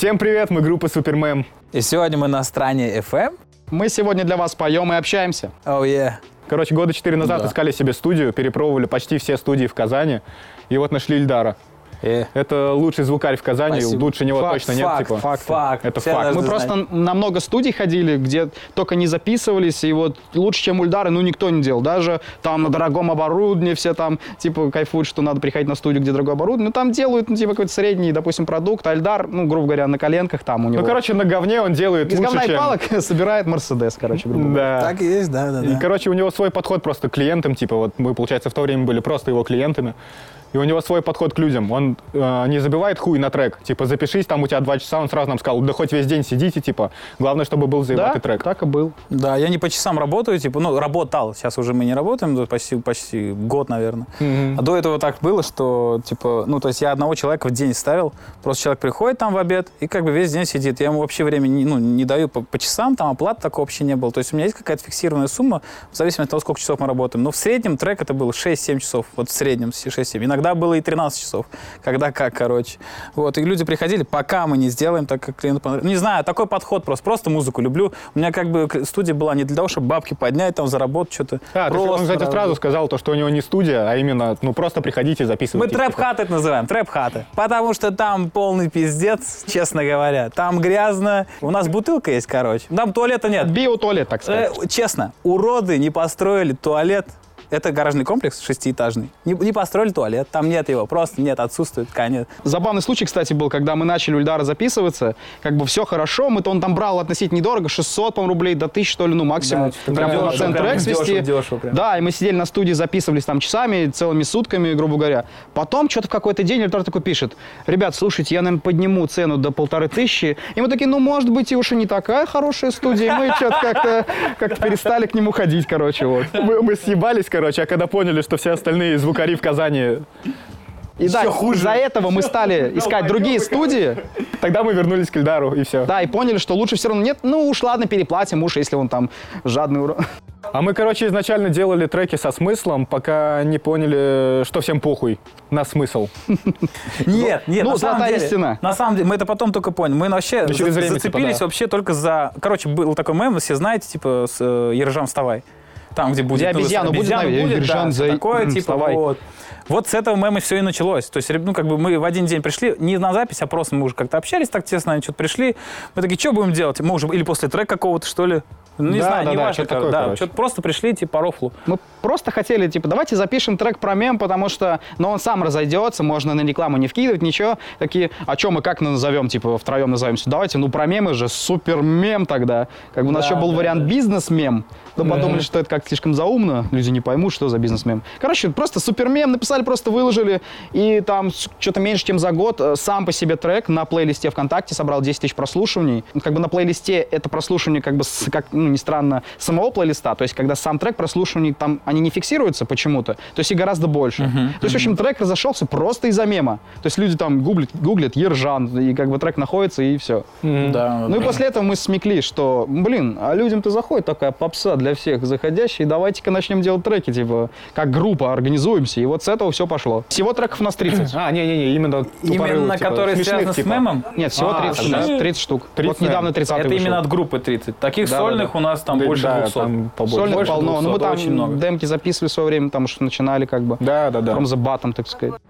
Всем привет, мы группа Супермем. И сегодня мы на стране FM. Мы сегодня для вас поем и общаемся. Oh yeah. Короче, года четыре назад Да. искали себе студию, перепробовали почти все студии в Казани, и вот нашли Ильдара. Э. Это лучший звукарь в Казани, Спасибо. лучше него Факт, точно нет. факт, типа. факт, факт. Это Все факт. Мы знать. просто на много студий ходили, где только не записывались, и вот лучше, чем Ульдары, ну, никто не делал. Даже там на дорогом оборудовании все там, типа, кайфуют, что надо приходить на студию, где дорогое оборудование. Ну, там делают, ну, типа, какой-то средний, допустим, продукт. А Ильдар, ну, грубо говоря, на коленках там у него. Ну, короче, на говне он делает из лучше, говна и чем... палок собирает Мерседес, короче, грубо говоря. Да. Так и есть, да, да, И, да. короче, у него свой подход просто к клиентам, типа, вот мы, получается, в то время были просто его клиентами, и у него свой подход к людям. Он э, не забивает хуй на трек. Типа, запишись, там у тебя два часа, он сразу нам сказал, да хоть весь день сидите, типа, главное, чтобы был Да, заебатый трек. так и был. Да, я не по часам работаю, типа, ну, работал. Сейчас уже мы не работаем, да, почти, почти год, наверное. А до этого так было, что, типа, ну, то есть я одного человека в день ставил, просто человек приходит там в обед и как бы весь день сидит. Я ему вообще времени, не- ну, не даю по, по часам, там оплаты такого вообще не было. То есть у меня есть какая-то фиксированная сумма, в зависимости от того, сколько часов мы работаем. Но в среднем трек это было 6-7 часов, вот в среднем 6-7. Иногда было и 13 часов, когда как, короче. Вот, и люди приходили, пока мы не сделаем так, как клиенту понравилось. Не знаю, такой подход просто, просто музыку люблю. У меня как бы студия была не для того, чтобы бабки поднять, там, заработать что-то. А, то есть он, Просто кстати, сразу сказал, то, что у него не студия, а именно, ну, просто приходите и Мы записывайте. типа. трэп-хаты это называем, трэп-хаты. Потому что там полный пиздец, честно говоря. Там грязно. У нас бутылка есть, короче. Там туалета нет. Биотуалет, так сказать. Э, честно, уроды не построили туалет. Это гаражный комплекс шестиэтажный. Не, не построили туалет, там нет его, просто нет, отсутствует конец. Забавный случай, кстати, был, когда мы начали у Ильдара записываться, как бы все хорошо, мы-то он там брал относительно недорого, 600, по рублей, до 1000, что ли, ну, максимум. Да, что-то прям прям полноценный дешево, трек прям свести. дешево, дешево прям. Да, и мы сидели на студии, записывались там часами, целыми сутками, грубо говоря. Потом что-то в какой-то день Ильдар такой пишет, ребят, слушайте, я, наверное, подниму цену до полторы тысячи. И мы такие, ну, может быть, и уж и не такая хорошая студия. И мы что-то как-то как перестали к нему ходить, короче, вот. Мы, мы съебались, короче, а когда поняли, что все остальные звукари в Казани, И да, из-за этого мы стали искать другие студии. тогда мы вернулись к Ильдару, и все. Да, и поняли, что лучше все равно нет. Ну уж ладно, переплатим уж, если он там жадный ура. А мы, короче, изначально делали треки со смыслом, пока не поняли, что всем похуй на смысл. Нет, нет, ну, на самом деле, истина. На самом деле, мы это потом только поняли. Мы вообще через за- время, зацепились типа, да. вообще только за... Короче, был такой мем, вы все знаете, типа, с э, «Ержан, вставай». Там, где будет... Где ну, обезьяну будет, да, будет, «Ержан, да, за- такое, типа, вставай. вот. Вот с этого мема все и началось. То есть, ну, как бы мы в один день пришли, не на запись, а просто мы уже как-то общались так тесно, что-то пришли. Мы такие, что будем делать? Мы уже или после трека какого-то, что ли? Ну, не Да, знаю, да, не да, важно. что-то такое, да, что-то просто пришли, типа, по рофлу. Мы просто хотели, типа, давайте запишем трек про мем, потому что, ну, он сам разойдется, можно на рекламу не вкидывать, ничего. Такие, а что мы как назовем, типа, втроем назовемся? Давайте, ну, про мемы же, супер мем тогда. Как бы у нас Да, еще был да, вариант бизнес-мем, но подумали, что это как слишком заумно, люди не поймут, что за бизнес-мем. Короче, просто супер мем написали, просто выложили, и там что-то меньше, чем за год э, сам по себе трек на плейлисте ВКонтакте собрал 10 тысяч прослушиваний. Ну, Как бы на плейлисте это прослушивание, как бы, с- как, ну, не странно, самого плейлиста, то есть когда сам трек прослушиваний, там они не фиксируются почему-то, то есть их гораздо больше. То есть, в общем, трек разошелся просто из-за мема. То есть люди там гуглят, гуглят Ержан, и как бы трек находится, и все. Да, Ну и после этого мы смекли, что, блин, а людям-то заходит такая попса для всех заходящей, давайте-ка начнем делать треки, типа, как группа, организуемся. И вот с этого все пошло. Всего треков у нас 30. А, не-не-не, именно Именно типа, которые смешных, связаны с типа. мемом? Нет, всего А, 30 у да? нас, 30 штук. 30, вот недавно наверное. 30 Это вышел. именно от группы 30. Таких Да, да, сольных да. у нас там Да, больше да, 200. там побольше. Сольных больше полно. 200, ну мы там очень много. Записывали в свое время, потому что начинали как бы. Да, да, да. Bottom, так сказать.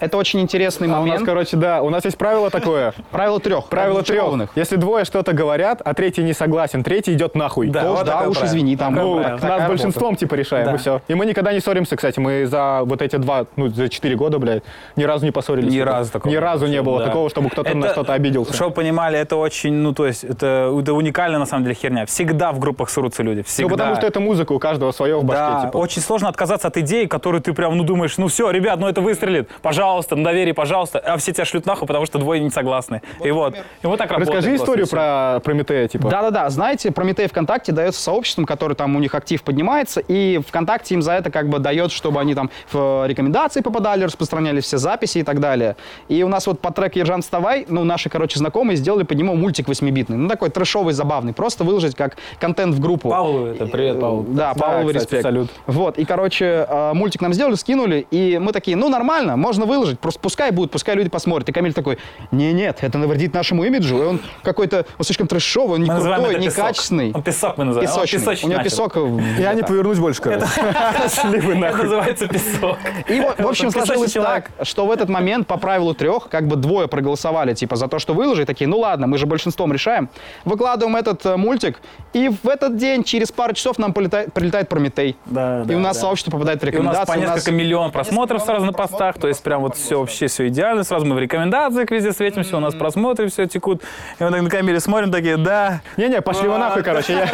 Это очень интересный А у нас, момент. короче, да, у нас есть правило такое. Правило трех. Правило трех. Если двое что-то говорят, а третий не согласен, третий идет нахуй. Да, вот уж, да, уж правило. извини, там. Ну, нас большинством типа решаем, Да. и все. И мы никогда не ссоримся, кстати. Мы за вот эти два, ну, за четыре года, блядь, ни разу не поссорились. Ни разу такого Ни не разу не было да. такого, чтобы кто-то на Это- что-то обиделся. Чтобы вы понимали, это очень, ну, то есть, это, это уникальная, на самом деле, херня. Всегда в группах ссорятся люди. Всегда. Ну, потому что это музыка, у каждого свое в башке, Да, типа. очень сложно отказаться от идеи, которую ты прям, ну, думаешь, ну, все, ребят, ну, это выстрелит, пожалуйста, на доверие, пожалуйста, а все тебя шлют нахуй, потому что двое не согласны. и вот, и вот так работает. Расскажи историю про Прометея, типа. Да-да-да, знаете, Прометей ВКонтакте дается сообществом, который там у них актив поднимается, и ВКонтакте им за это как бы дает, чтобы они там в э, рекомендации попадали, распространяли все записи и так далее. И у нас вот по треку «Ержан, вставай», ну, наши, короче, знакомые сделали под него мультик восьмибитный, ну, такой трэшовый, забавный, просто выложить как контент в группу. Павлу это, привет, Павлу. Да, Да, кстати, респект. салют. Вот, и, короче, э, мультик нам сделали, скинули, и мы такие, ну, нормально, можно выложить, просто пускай будет, пускай люди посмотрят. И Камиль такой, не, нет, это навредит нашему имиджу, и он какой-то, он слишком трэшовый, он не Мы крутой, не песок. качественный. Он песок мы называем. Он Песочный. песочный У него песок. Я не повернусь больше, короче. Шли Это нахуй. называется песок. И, в общем, сложилось так, что в этот момент по правилу трех, как бы двое проголосовали, типа, за то, что выложить, такие, ну ладно, мы же большинством решаем. Выкладываем этот э, мультик, и в этот день, через пару часов, нам прилетает Прометей. Да, и да, у нас да. сообщество попадает в И у нас рекомендации. по несколько миллион просмотров сразу на постах, то есть прям вот все вообще все идеально, сразу мы в рекомендациях везде светимся, у нас просмотры все текут, и мы так на камере смотрим, такие, да, Не-не, пошли вы нахуй, короче.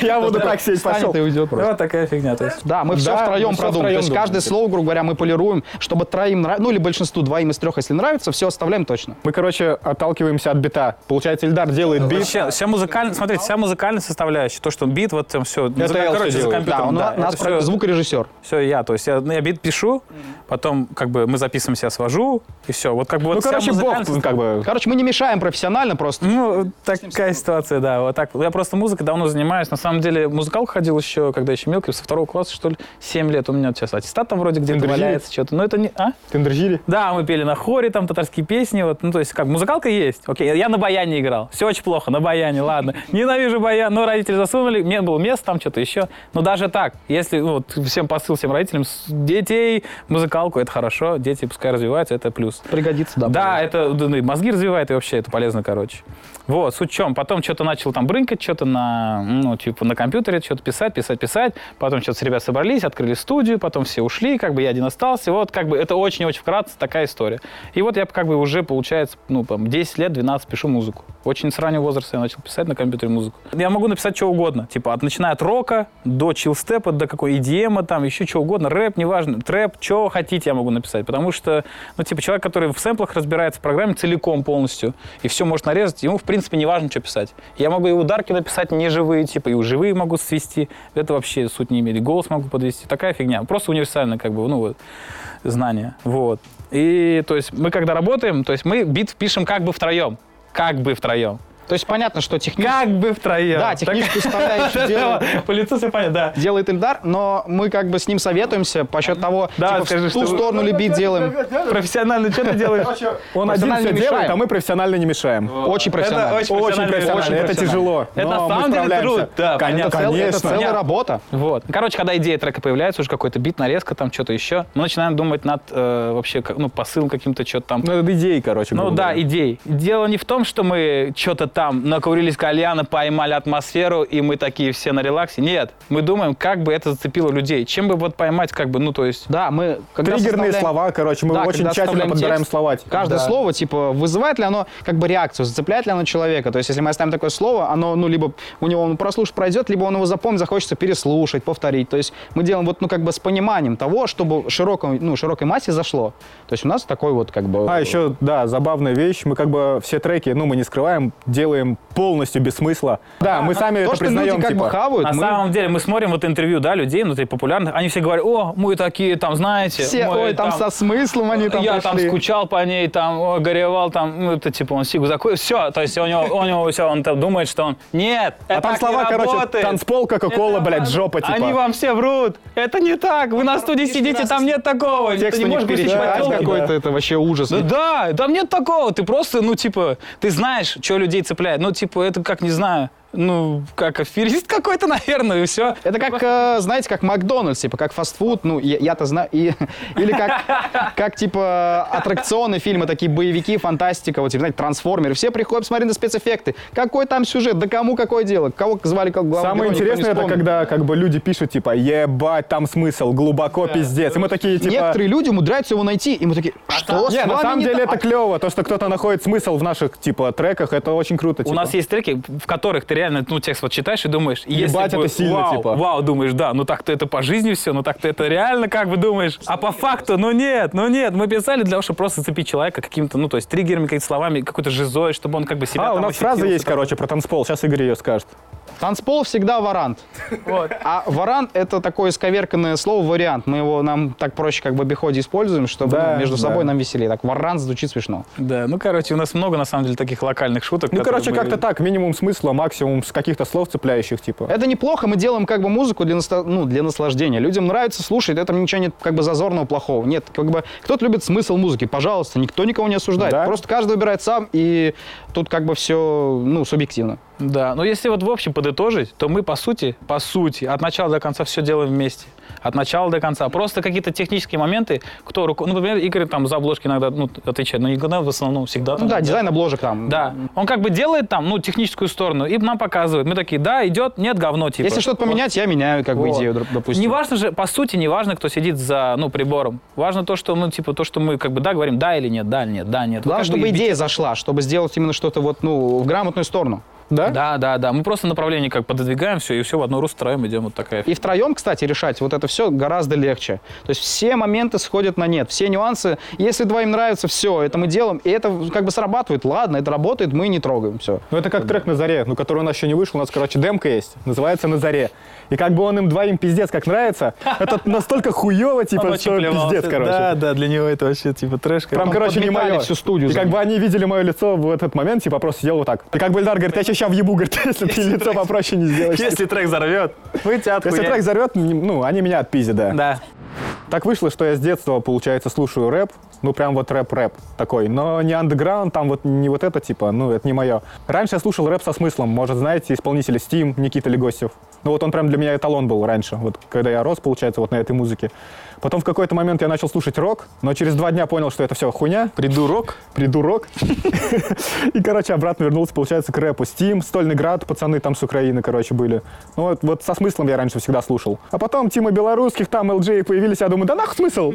Я- буду так сидеть, пошел. И уйдет просто. вот такая фигня, то есть. Да, мы все втроем втроем То есть каждое слово, грубо говоря, мы полируем, чтобы троим нравится, ну или большинству, двоим из трех, если нравится, все оставляем точно. Мы, короче, отталкиваемся от бита. Получается, Ильдар делает бит. Вообще, вся музыкальная, смотрите, вся музыкальная составляющая, то, что бит, вот там все, всё короче, за компьютером, да, у нас это звукорежиссер. Все я, то есть я, я бит пишу, потом как бы мы записываемся, я свожу, и все. Вот как бы вот Ну, короче, бог, музыкальная как бы... Короче, мы не мешаем профессионально просто. Ну, такая ситуация, да. Вот так. Я просто музыкой давно занимаюсь. На самом деле, музыкалку ходил еще, когда еще мелкий, со второго класса, что ли, 7 лет. У меня сейчас аттестат там вроде где-то валяется, что-то. Но это не... А? Тендерзили? Да, мы пели на хоре, там татарские песни. Вот. Ну, то есть, как, музыкалка есть. Окей, я на баяне играл. Все очень плохо, на баяне, ладно. Ненавижу баян, но родители засунули. Мне было место там, что-то еще. Но даже так, если, ну, вот, всем посыл, всем родителям, детей, музыкалку, это хорошо. Дети пускай развиваются, это плюс. Пригодится, да. Да, это да, мозги развивает, и вообще это полезно, короче. Вот, суть в чем. Потом что-то начал там брынкать, что-то на, ну, типа, на компьютере, что-то писать, писать, писать. Потом что-то с ребят собрались, открыли студию, потом все ушли, как бы я один остался. Вот, как бы, это очень-очень вкратце такая история. И вот я как бы уже, получается, ну, там, 10 лет, 12 пишу музыку. Очень с раннего возраста я начал писать на компьютере музыку. Я могу написать что угодно. Типа, от, начиная от рока до чилстепа, до какой EDM, там, еще что угодно, рэп, неважно, трэп, что хотите я могу написать. Потому что, ну, типа, человек, который в сэмплах разбирается в программе целиком полностью, и все может нарезать, ему, в принципе, не важно, что писать. Я могу и ударки написать не живые, типа, и живые могу свести. Это вообще суть не имеет. Голос могу подвести. Такая фигня. Просто универсальное, как бы, ну, вот, знание. Вот. И, то есть, мы когда работаем, то есть, мы бит пишем как бы втроем. Как бы втроем. То есть понятно, что технически... Как бы втроем. Да, техническую составляющую делает, По лицу все понятно, да. делает Ильдар, но мы как бы с ним советуемся по счету того, Да, типа, скажи, в ту что вы- сторону любить делаем. Профессионально что ты делаешь? Он один все делает, а мы профессионально не мешаем. Очень профессионально. очень Очень профессионально, это тяжело. Это самом деле труд, да, Конечно, это целая работа. Вот. Короче, когда идея трека появляется, уже какой-то бит, нарезка, там что-то еще, мы начинаем думать над э, вообще ну, посылом каким-то, что-то там. Ну, это идеи, короче. Ну да, идей. Дело не в том, что мы что-то там накурились кальяна, поймали атмосферу, и мы такие все на релаксе. Нет, мы думаем, как бы это зацепило людей. Чем бы вот поймать, как бы, ну то есть... Да, мы... когда Триггерные составляем- слова, короче, мы Да, очень тщательно подбираем текст, слова. Каждое Да. слово, типа, вызывает ли оно как бы реакцию, зацепляет ли оно человека. То есть, если мы оставим такое слово, оно, ну, либо у него он прослушать пройдет, либо он его запомнит, захочется переслушать, повторить. То есть, мы делаем вот, ну, как бы с пониманием того, чтобы широкой, ну, широкой массе зашло. То есть, у нас такой вот, как бы... А, еще, да, забавная вещь. Мы как бы все треки, ну, мы не скрываем, делаем полностью без смысла. Да, мы сами То, это что признаем, люди как типа. бы хавают, На мы- самом деле мы смотрим вот интервью, да, людей, ну, ты популярных, они все говорят, о, мы такие, там, знаете, все, мы ой, там, со смыслом они там я там пришли. скучал по ней, там, о, горевал, там, ну, это типа он сигу закурил, все, то есть у него, у него все, он там думает, что он, нет, это А там так слова, не короче, работает. танцпол, Кока-Кола, блядь, жопа, типа. Они вам все врут, это не так, вы на студии сидите, там нет такого, Текст ты не можешь перечитать какой-то, это вообще ужас. Да, да, там нет такого. Ты просто, ну, типа, ты знаешь, что людей цепляет. Ну, типа, это как, не знаю, ну, как аферист какой-то, наверное, и все. Это как, э, знаете, как Макдональдс, типа, как фастфуд, ну, я-то знаю, и- или как, как, типа, аттракционы, фильмы, такие боевики, фантастика, вот, типа, знаете, трансформеры, все приходят посмотреть на спецэффекты. Какой там сюжет, да кому какое дело, кого звали как главного Самое героя, интересное, это когда как бы люди пишут, типа, ебать, там смысл, глубоко, пиздец. И мы такие, типа... Некоторые люди умудряются его найти, и мы такие, что с Не, на самом не деле так?» это клево, то, что кто-то находит смысл в наших, типа, треках, это очень круто. У типа. нас есть треки, в которых ты реально, ну, текст вот читаешь и думаешь, и если Ебать, бы, это сильно, вау, типа. вау, думаешь, да, ну так-то это по жизни все, ну так-то это реально как бы думаешь. А по факту, ну нет, ну нет, мы писали для того, чтобы просто зацепить человека каким-то, ну, то есть триггерами, какими-то словами, какой-то жизой, чтобы он как бы себя А, у нас фраза есть, короче, про танцпол. Сейчас Игорь ее скажет. Танцпол всегда варант. Вот. А варант — это такое исковерканное слово вариант. Мы его нам так проще как бы в обиходе используем, чтобы Да, ну, между да. собой нам веселее. Так варант звучит смешно. Да, ну, короче, у нас много, на самом деле, таких локальных шуток. Ну, короче, мы- как-то так, минимум смысла, максимум с каких-то слов цепляющих, типа. Это неплохо, мы делаем как бы музыку для, наста- ну, для наслаждения. Людям нравится слушать, это ничего нет как бы зазорного, плохого. Нет, как бы кто-то любит смысл музыки, пожалуйста, никто никого не осуждает. Да. Просто каждый выбирает сам, и тут как бы все, ну, субъективно. Да, но если вот в общем подытожить, то мы, по сути, по сути, от начала до конца все делаем вместе. От начала до конца. Просто какие-то технические моменты, кто руку... Ну, например, Игорь там за обложки иногда ну, отвечает, но никогда в основном всегда. Ну там, да, дизайн обложек там. Да, он как бы делает там, ну, техническую сторону, и нам показывает. Мы такие, да, идет, нет, говно, типа. Если что-то поменять, я меняю как бы Вот. идею, доп- допустим. Не важно же, по сути, не важно, кто сидит за, ну, прибором. Важно то, что, ну, типа, то, что мы, как бы, да, говорим, да или нет, да, нет, да, нет. Вот Главное, бы чтобы бить- идея зашла, чтобы сделать именно что-то вот, ну, в грамотную сторону. Да? Да, да, да. Мы просто направление как пододвигаем все, и все в одну русло втроем идем. Вот такая И втроем, кстати, решать вот это все гораздо легче. То есть все моменты сходят на нет, все нюансы. Если двоим нравится, все, это мы делаем, и это как бы срабатывает. Ладно, это работает, мы не трогаем, все. Ну, это как трек «На заре», ну, который у нас еще не вышел. У нас, короче, демка есть, называется «На заре». И как бы он им двоим пиздец как нравится, это настолько хуево, типа, что пиздец, короче. Да, да, для него это вообще типа трэш. Прям, короче, не мое. всю студию И как бы они видели мое лицо в этот момент, типа, просто сидел вот так. И как бы Эльдар говорит, я тебя сейчас въебу, говорит, если ты лицо попроще не сделаешь. Если трек взорвет, вы тебя Если трек взорвет, ну, они меня отпиздят, да. Да. Так вышло, что я с детства, получается, слушаю рэп, ну прям вот рэп-рэп такой, но не андеграунд, там вот не вот это типа, ну это не мое. Раньше я слушал рэп со смыслом, может, знаете, исполнители Steam, Никита Легостев. Ну вот он прям для меня эталон был раньше, вот когда я рос, получается, вот на этой музыке. Потом в какой-то момент я начал слушать рок, но через два дня понял, что это все хуйня, Придурок. придурок. И, короче, обратно вернулся, получается, к рэпу. Steam, Стольный Град, пацаны там с Украины, короче, были. Ну, вот, вот со смыслом я раньше всегда слушал. А потом Тима Белорусских, там LJ появились, я думаю, да нахуй смысл?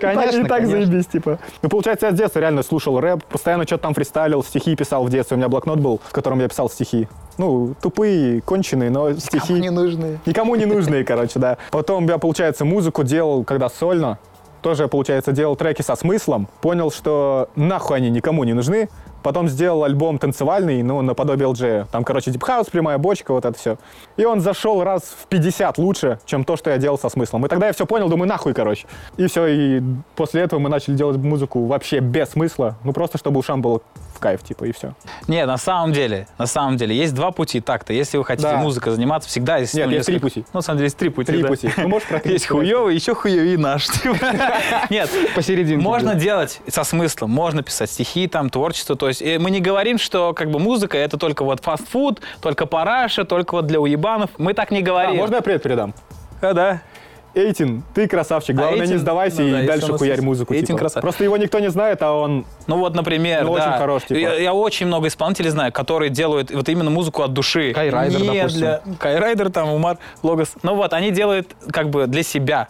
Конечно, И так. Заебись, типа. Ну, получается, я с детства реально слушал рэп, постоянно что-то там фристайлил, стихи писал в детстве. У меня блокнот был, в котором я писал стихи. Ну, тупые, конченые, но стихи... нужны. Никому не нужные, короче, да. Потом я, получается, музыку делал, когда сольно. Тоже, получается, делал треки со смыслом. Понял, что нахуй они никому не нужны. Потом сделал альбом танцевальный, ну, наподобие LJ. Там, короче, deep house, прямая бочка, вот это все. И он зашел раз в 50 лучше, чем то, что я делал со смыслом. И тогда я все понял, думаю, нахуй, короче. И все, и после этого мы начали делать музыку вообще без смысла. Ну, просто чтобы ушам было кайф, типа, и все. Не, на самом деле, на самом деле, есть два пути так-то. Если вы хотите Да. музыкой заниматься, всегда есть... Нет, ну, есть три несколько- пути. Ну, на самом деле, есть три пути. Три да. пути. Ну, можешь про три Есть хуёвый, еще хуёвый наш. типа. Нет, Посерединке. Можно делать со смыслом, можно писать стихи, там, творчество. То есть э, мы не говорим, что как бы музыка это только вот фастфуд, только параша, только вот для уебанов. Мы так не А, говорим. можно я привет передам? А, да. Эйтин, ты красавчик. Главное, Эйтин, не сдавайся ну да, и дальше хуярь есть. музыку. Эйтин типа. красавчик. Просто его никто не знает, а он... Ну вот, например, Ну, да. очень хорош, типа. Я, я очень много исполнителей знаю, которые делают вот именно музыку от души. Кайрайдер, допустим. для... Кайрайдер, там, Умар, Логос. Ну вот, они делают как бы для себя.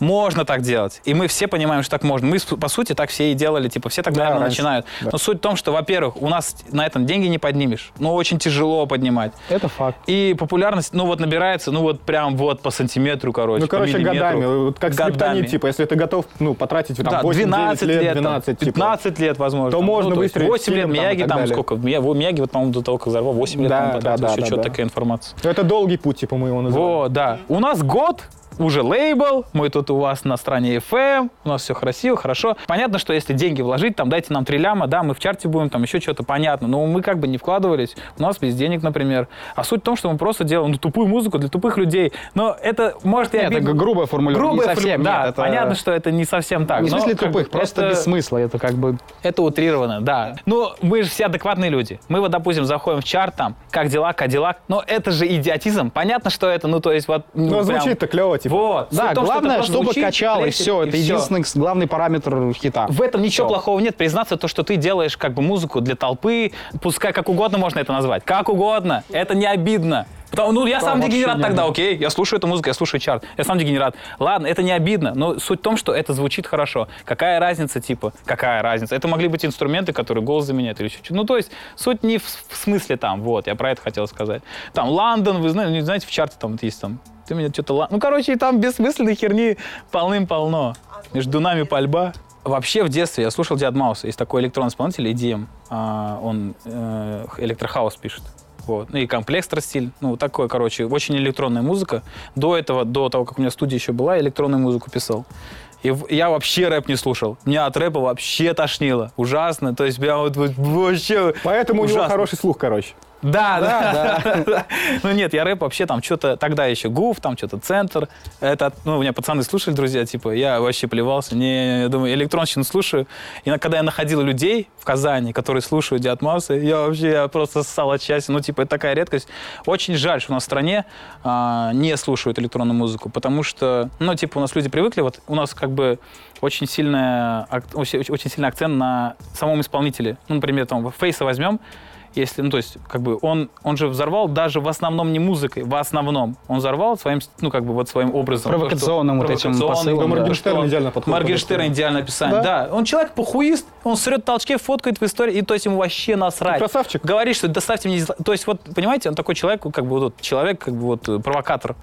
Можно так делать. И мы все понимаем, что так можно. Мы, по сути, так все и делали. Типа, все так, Да, наверное, раньше. начинают. Да. Но суть в том, что, во-первых, у нас на этом деньги не поднимешь. Ну, очень тяжело поднимать. Это факт. И популярность, ну, вот набирается, ну, вот прям вот по сантиметру, короче. Ну, короче, годами. Вот как Годами. скриптонит, типа, если ты готов, ну, потратить там, Да, 8 12 лет, лет, там, 12, типа. 15 лет, возможно. то там. можно ну, выстроить 8 лет, Мияги там сколько? Мияги вот, по-моему, до того, как взорвал, 8 лет, Да, да, потратил, да, еще да, что-то да. такая информация. Это долгий путь, типа, мы его называем. Вот, да. У нас год, уже лейбл, мы тут у вас на стране FM, у нас все красиво, хорошо. Понятно, что если деньги вложить, там дайте нам 3 ляма, да, мы в чарте будем, там еще что-то понятно, но мы как бы не вкладывались, у нас без денег, например. А суть в том, что мы просто делаем ну, тупую музыку для тупых людей. Но это может и Нет, это обидно. грубая формулировка. Грубая не совсем, да, нет, это- понятно, что это не совсем так. Не в но смысле как тупых, бы просто это- без смысла. Это как бы... это утрировано, да. Ну, мы же все адекватные люди. Мы вот, допустим, заходим в чарт, там, как дела, Кадиллак. Но это же идиотизм. Понятно, что это, ну, то есть, вот... Ну, прям- звучит-то клево, типа. Вот. Да, том, что главное, просто чтобы звучит, качало, и тречит, все. Это всё. единственный главный параметр хита. В этом ничего Всё. плохого нет. Признаться, то, что ты делаешь как бы музыку для толпы, пускай как угодно можно это назвать. Как угодно. Это не обидно. Потому, ну, я сам вообще дегенерат не тогда, окей, я слушаю эту музыку, я слушаю чарт, я сам дегенерат. Ладно, это не обидно, но суть в том, что это звучит хорошо. Какая разница, типа, какая разница? Это могли быть инструменты, которые голос заменяют или еще что-то. Ну, то есть, суть не в, в смысле там, вот, я про это хотел сказать. Там, Лондон, вы знаете, не знаете, в чарте там вот есть там, ты меня что-то... ла- Ну, короче, там бессмысленной херни полным-полно. Между нами пальба. Вообще в детстве я слушал Диад Мауса. Есть такой электронный исполнитель, EDM. А, он э, электрохаус пишет. Вот. Ну и комплекстры стиль. Ну, такой, короче, очень электронная музыка. До этого, до того, как у меня студия еще была, я электронную музыку писал. И я вообще рэп не слушал. Меня от рэпа вообще тошнило. Ужасно. То есть я вот, вот вообще... Поэтому у него ужасно. хороший слух, короче. Да, да, да. Ну нет, я рэп вообще там что-то, тогда еще ГУФ, там что-то Центр. Это, ну, у меня пацаны слушали, друзья, типа, я вообще плевался. Не, я думаю, электронщину слушаю. И когда я находил людей в Казани, которые слушают Диатмаусы, я вообще я просто ссал от счастья. Ну, типа, это такая редкость. Очень жаль, что у нас в стране а, не слушают электронную музыку, потому что, ну, типа, у нас люди привыкли, вот у нас как бы очень, сильная, очень, очень сильный акцент на самом исполнителе. Ну, например, там, Фейса возьмем, если, ну, то есть, как бы, он, он же взорвал даже в основном не музыкой, в основном. Он взорвал своим, ну, как бы, вот своим образом. Провокационным То, вот этим провокационным, посылом, да. Моргенштерн что- идеально подходит. Моргенштерн идеально описание. Да. Он человек похуист, он срет толчки, фоткает в истории, и то есть ему вообще насрать. Красавчик. Говорит, что доставьте мне... дизлайк». То есть, вот, понимаете, он такой человек, как бы, вот, человек, как бы, вот, э, провокатор.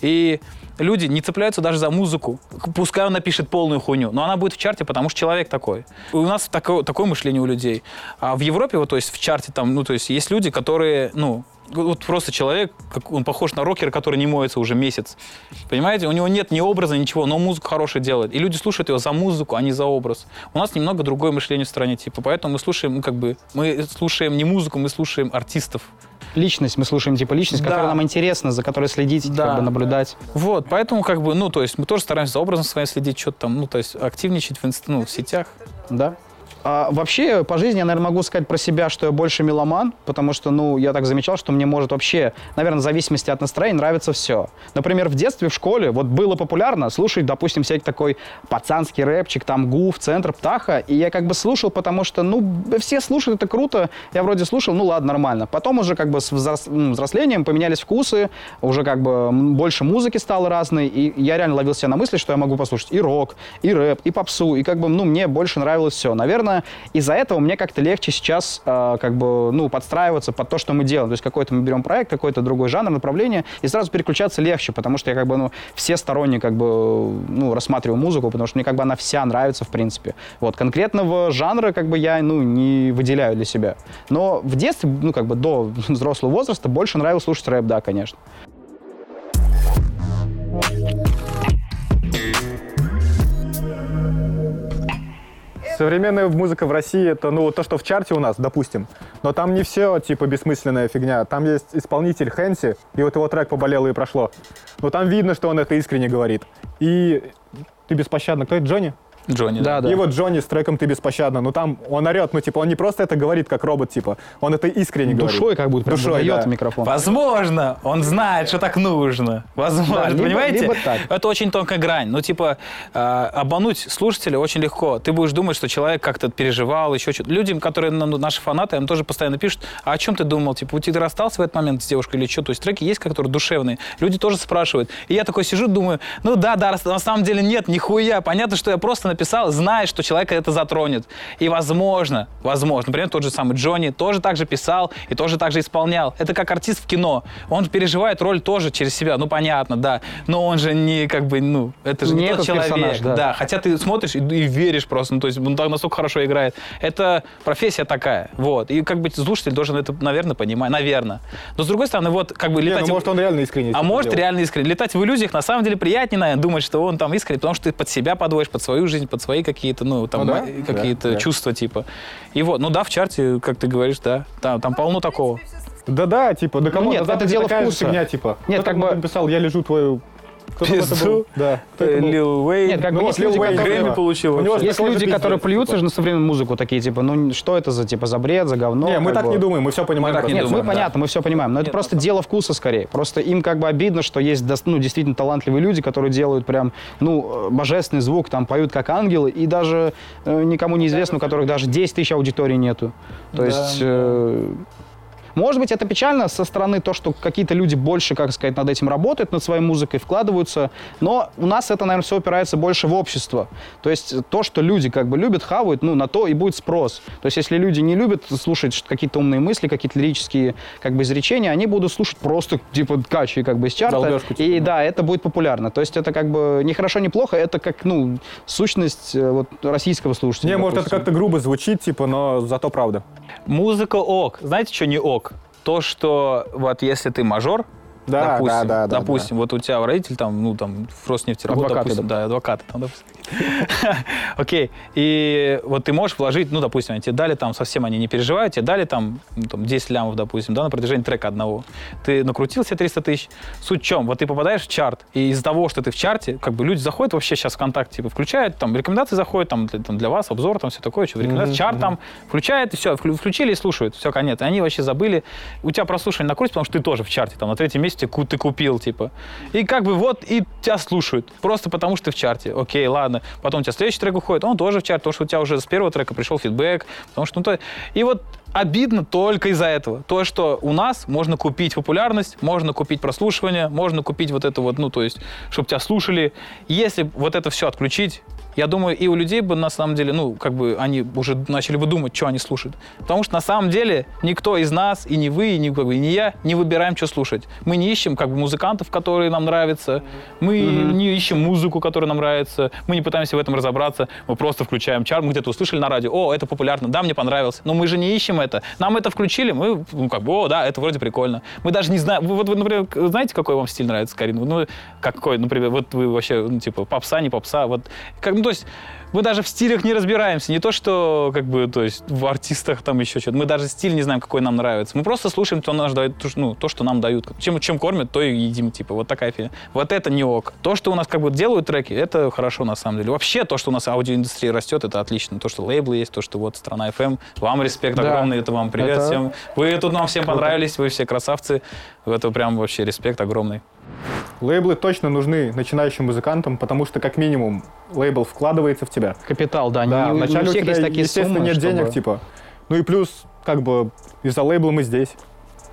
И люди не цепляются даже за музыку. Пускай он напишет полную хуйню, но она будет в чарте, потому что человек такой. И у нас такое, такое мышление у людей. А в Европе, вот, то есть в чарте там, ну, то есть есть люди, которые, ну, вот просто человек, он похож на рокера, который не моется уже месяц. Понимаете, у него нет ни образа, ничего, но музыку хорошую делает. И люди слушают его за музыку, а не за образ. У нас немного другое мышление в стране, типа, поэтому мы слушаем, ну, как бы, мы слушаем не музыку, мы слушаем артистов. Личность, мы слушаем типа личность, Да. которая нам интересна, за которой следить, Да. как бы наблюдать. Вот, поэтому, как бы, ну, то есть мы тоже стараемся за образом своим следить, что-то там, ну, то есть активничать в, инст- ну, в сетях. Да. А вообще, по жизни я, наверное, могу сказать про себя, что я больше меломан, потому что, ну, я так замечал, что мне может вообще, наверное, в зависимости от настроения нравится все. Например, в детстве, в школе, вот было популярно слушать, допустим, всякий такой пацанский рэпчик, там, Гуф, Центр, Птаха, и я как бы слушал, потому что, ну, все слушают, это круто, я вроде слушал, ну, ладно, нормально. Потом уже как бы с взрослением поменялись вкусы, уже как бы больше музыки стало разной, и я реально ловил себя на мысли, что я могу послушать и рок, и рэп, и попсу, и как бы, ну, мне больше нравилось все. Наверное, из-за этого мне как-то легче сейчас э, как бы, ну, подстраиваться под то, что мы делаем. То есть какой-то мы берем проект, какой-то другой жанр, направление, и сразу переключаться легче, потому что я как бы, ну, все сторонне как бы, ну, рассматриваю музыку, потому что мне как бы она вся нравится, в принципе. Вот, конкретного жанра как бы я, ну, не выделяю для себя. Но в детстве, ну, как бы до взрослого возраста больше нравилось слушать рэп, да, конечно. Современная музыка в России это, ну, то, что в чарте у нас, допустим. Но там не все, типа, бессмысленная фигня. Там есть исполнитель Хэнси, и вот его трек поболело и прошло. Но там видно, что он это искренне говорит. И ты беспощадно. Кто это, Джонни? Джонни. Да, да. И вот Джонни с треком «Ты беспощадно». Ну там он орет, ну типа он не просто это говорит как робот, типа. Он это искренне говорит. Душой как будто прям Душой, выдает да. микрофон. Возможно, он знает, что так нужно. Возможно, Да, либо- понимаете? либо так. Это очень тонкая грань. Ну, типа, э, обмануть слушателя очень легко. Ты будешь думать, что человек как-то переживал, еще что-то. Людям, которые ну, наши фанаты, им тоже постоянно пишут, а о чем ты думал? Типа, у тебя расстался в этот момент с девушкой или что? То есть треки есть, которые душевные. Люди тоже спрашивают. И я такой сижу, думаю, ну да, да, на самом деле нет, нихуя. Понятно, что я просто написал, зная, что человека это затронет. И возможно, возможно, например, тот же самый Джонни тоже так же писал и тоже так же исполнял. Это как артист в кино. Он переживает роль тоже через себя, ну понятно, да. Но он же не как бы, ну, это же не, Не тот человек. персонаж, да. хотя ты смотришь и, и веришь просто, ну, то есть он так настолько хорошо играет. Это профессия такая, вот. И как бы слушатель должен это, наверное, понимать, наверное. Но с другой стороны, вот как бы Не, летать... ну, может он реально искренне. А может, делал. реально искренне. Летать в иллюзиях на самом деле приятнее, наверное, думать, что он там искренне, потому что ты под себя подводишь, под свою жизнь, под свои какие-то, ну, там, Ну да, какие-то да, да. чувства, типа. И вот, ну да, в чарте, как ты говоришь, да, там, там полно такого. Да-да, типа, да кому нет, это дело вкуса. фигня, типа. Нет, Кто-то как бы- написал, я лежу твою... Кто Пизду. был? Да. Лил Уэйн. Нет, как бы есть люди, которые- Грэмми получил У него вообще. Есть люди, пиздец, которые плюются типа. же на современную музыку, такие, типа, ну что это за, типа, за бред, за говно? Не, мы так бы. не думаем, мы все понимаем. Мы так не Нет, думаем, мы да. понятно, мы все понимаем, но это просто дело вкуса скорее. Просто им как бы обидно, что есть ну, действительно талантливые люди, которые делают прям, ну, э, божественный звук, там поют как ангелы, и даже э, никому неизвестно, у которых даже 10 тысяч аудиторий нету. То Да. есть... э, может быть, это печально со стороны то, что какие-то люди больше, как сказать, над этим работают, над своей музыкой, вкладываются. Но у нас это, наверное, все опирается больше в общество. То есть то, что люди как бы любят, хавают, ну, на то и будет спрос. То есть если люди не любят слушать какие-то умные мысли, какие-то лирические как бы изречения, они будут слушать просто, типа, качи как бы из чарта. Долбёжку, типа, и да, это будет популярно. То есть это как бы не хорошо, не плохо, это как, ну, сущность э, вот российского слушателя. Не, может, это допустим. как-то грубо звучит, типа, но зато правда. Музыка ок. Знаете, что не ок? То, что вот если ты мажор, Да, допустим, да, да, да, допустим, вот у тебя родитель там, ну там в Адвокаты, допустим, да, адвокаты там, допустим. Окей, и вот ты можешь вложить, ну, допустим, они тебе дали там, совсем они не переживают, тебе дали там, ну, там 10 лямов, допустим, да, на протяжении трека одного. Ты накрутил себе 300 тысяч. Суть в чем? Вот ты попадаешь в чарт, и из-за того, что ты в чарте, как бы люди заходят вообще сейчас в ВКонтакте, типа, включают, там, рекомендации заходят, там, для, там, для вас, обзор, там, все такое, что рекомендации, чарт там, включает, и все, включили и слушают, все, конец. И они вообще забыли, у тебя прослушивание накрутится, потому что ты тоже в чарте, там, на третьем месте ку- ты купил, типа. И как бы вот, и тебя слушают, просто потому что ты в чарте. Окей, ладно. Потом у тебя следующий трек уходит, он тоже в чарт, потому что у тебя уже с первого трека пришел фидбэк, потому что, ну, то... И вот обидно только из-за этого. То, что у нас можно купить популярность, можно купить прослушивание, можно купить вот это вот, ну, то есть, чтобы тебя слушали. Если вот это все отключить, я думаю, и у людей бы на самом деле, ну, как бы они уже начали бы думать, что они слушают. Потому что на самом деле никто из нас, и не вы, и не, как бы, и не я, не выбираем, что слушать. Мы не ищем как бы музыкантов, которые нам нравятся, мы не ищем музыку, которая нам нравится, мы не пытаемся в этом разобраться, мы просто включаем чарт, мы где-то услышали на радио, о, это популярно, да, мне понравилось. Но мы же не ищем это. Нам это включили, мы, ну, как бы, о, да, это вроде прикольно. Мы даже не знаем, вот вы, например, знаете, какой вам стиль нравится, Карин? Ну, какой, например, вот вы вообще, ну, типа, попса, не попса, вот, как, то есть мы даже в стилях не разбираемся. Не то, что как бы, то есть в артистах там еще что-то. Мы даже стиль не знаем, какой нам нравится. Мы просто слушаем то, наш дает, ну, то, что нам дают. Чем, чем кормят, то и едим. Типа вот такая фигня. Вот это не ок. То, что у нас как бы делают треки, это хорошо на самом деле. Вообще то, что у нас аудиоиндустрия растет, это отлично. То, что лейблы есть, то, что вот страна FM. Вам респект Да. огромный, это вам привет Это всем. Вы тут нам всем понравились, вы все красавцы. Это прям вообще респект огромный. Лейблы точно нужны начинающим музыкантам, потому что, как минимум, лейбл вкладывается в тебя. Капитал, да. Да, не, у- у вначале у всех тебя, есть такие естественно, суммы, нет денег, чтобы- типа. Ну и плюс, как бы, из-за лейбла мы здесь.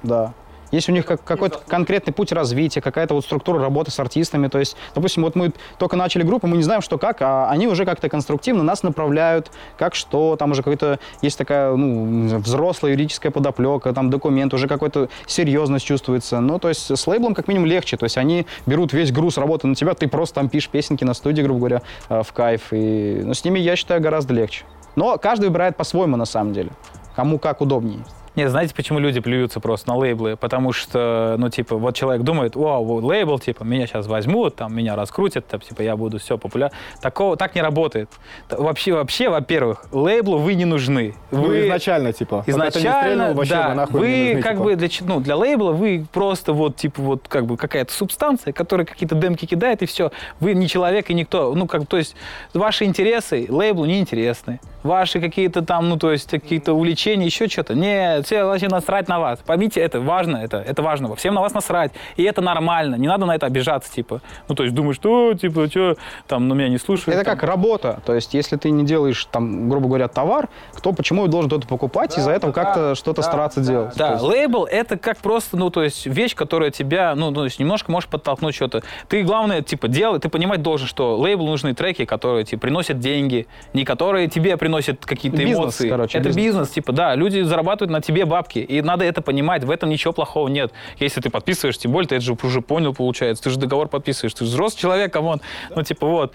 Да. Есть у них как- какой-то конкретный путь развития, какая-то вот структура работы с артистами. То есть, допустим, вот мы только начали группу, мы не знаем, что как, а они уже как-то конструктивно нас направляют, как что, там уже какой-то есть такая ну, взрослая юридическая подоплека, там документ, уже какой-то серьезность чувствуется. Ну, то есть с лейблом как минимум легче. То есть они берут весь груз работы на тебя, ты просто там пишешь песенки на студии, грубо говоря, э, в кайф. И ну, с ними, я считаю, гораздо легче. Но каждый выбирает по-своему, на самом деле. Кому как удобнее. Нет, знаете, почему люди плюются просто на лейблы? Потому что, ну, типа, вот человек думает, вау, вот лейбл, типа, меня сейчас возьмут, там, меня раскрутят, там, типа, я буду все популярно. Такого, так не работает. Вообще, вообще, во-первых, лейблу вы не нужны. Ну, изначально, типа. пока ты не Изначально, стрельнул, да, вы нахуй вы не нужны, как типа. бы для, ну, для лейбла вы просто вот типа вот как бы какая-то субстанция, которая какие-то демки кидает и все. Вы не человек и никто. Ну как, то есть ваши интересы лейблу не интересны. Ваши какие-то там, ну то есть какие-то увлечения, еще что-то. Нет, все вообще насрать на вас. Поймите, это важно, это, это важно. Всем на вас насрать. И это нормально. Не надо на это обижаться, типа. Ну то есть думаешь, что, типа, что, там, ну меня не слушают. Это там. как работа. То есть, если ты не делаешь, там, грубо говоря, товар, кто почему должен кто-то покупать, из-за этого как-то что-то стараться делать. То Да, есть, лейбл это как просто, ну, то есть вещь, которая тебя, ну, то есть немножко может подтолкнуть что-то. Ты, главное, типа, делай, ты понимать должен, что лейблу нужны треки, которые, типа, приносят деньги, не которые тебе приносят какие-то Бизнес, эмоции. короче, это бизнес. бизнес. типа, да, люди зарабатывают на тебе бабки, и надо это понимать, в этом ничего плохого нет. Если ты подписываешь, тем более, ты это же уже понял, получается, ты же договор подписываешь, ты же взрослый человек, come on. Ну, типа, вот,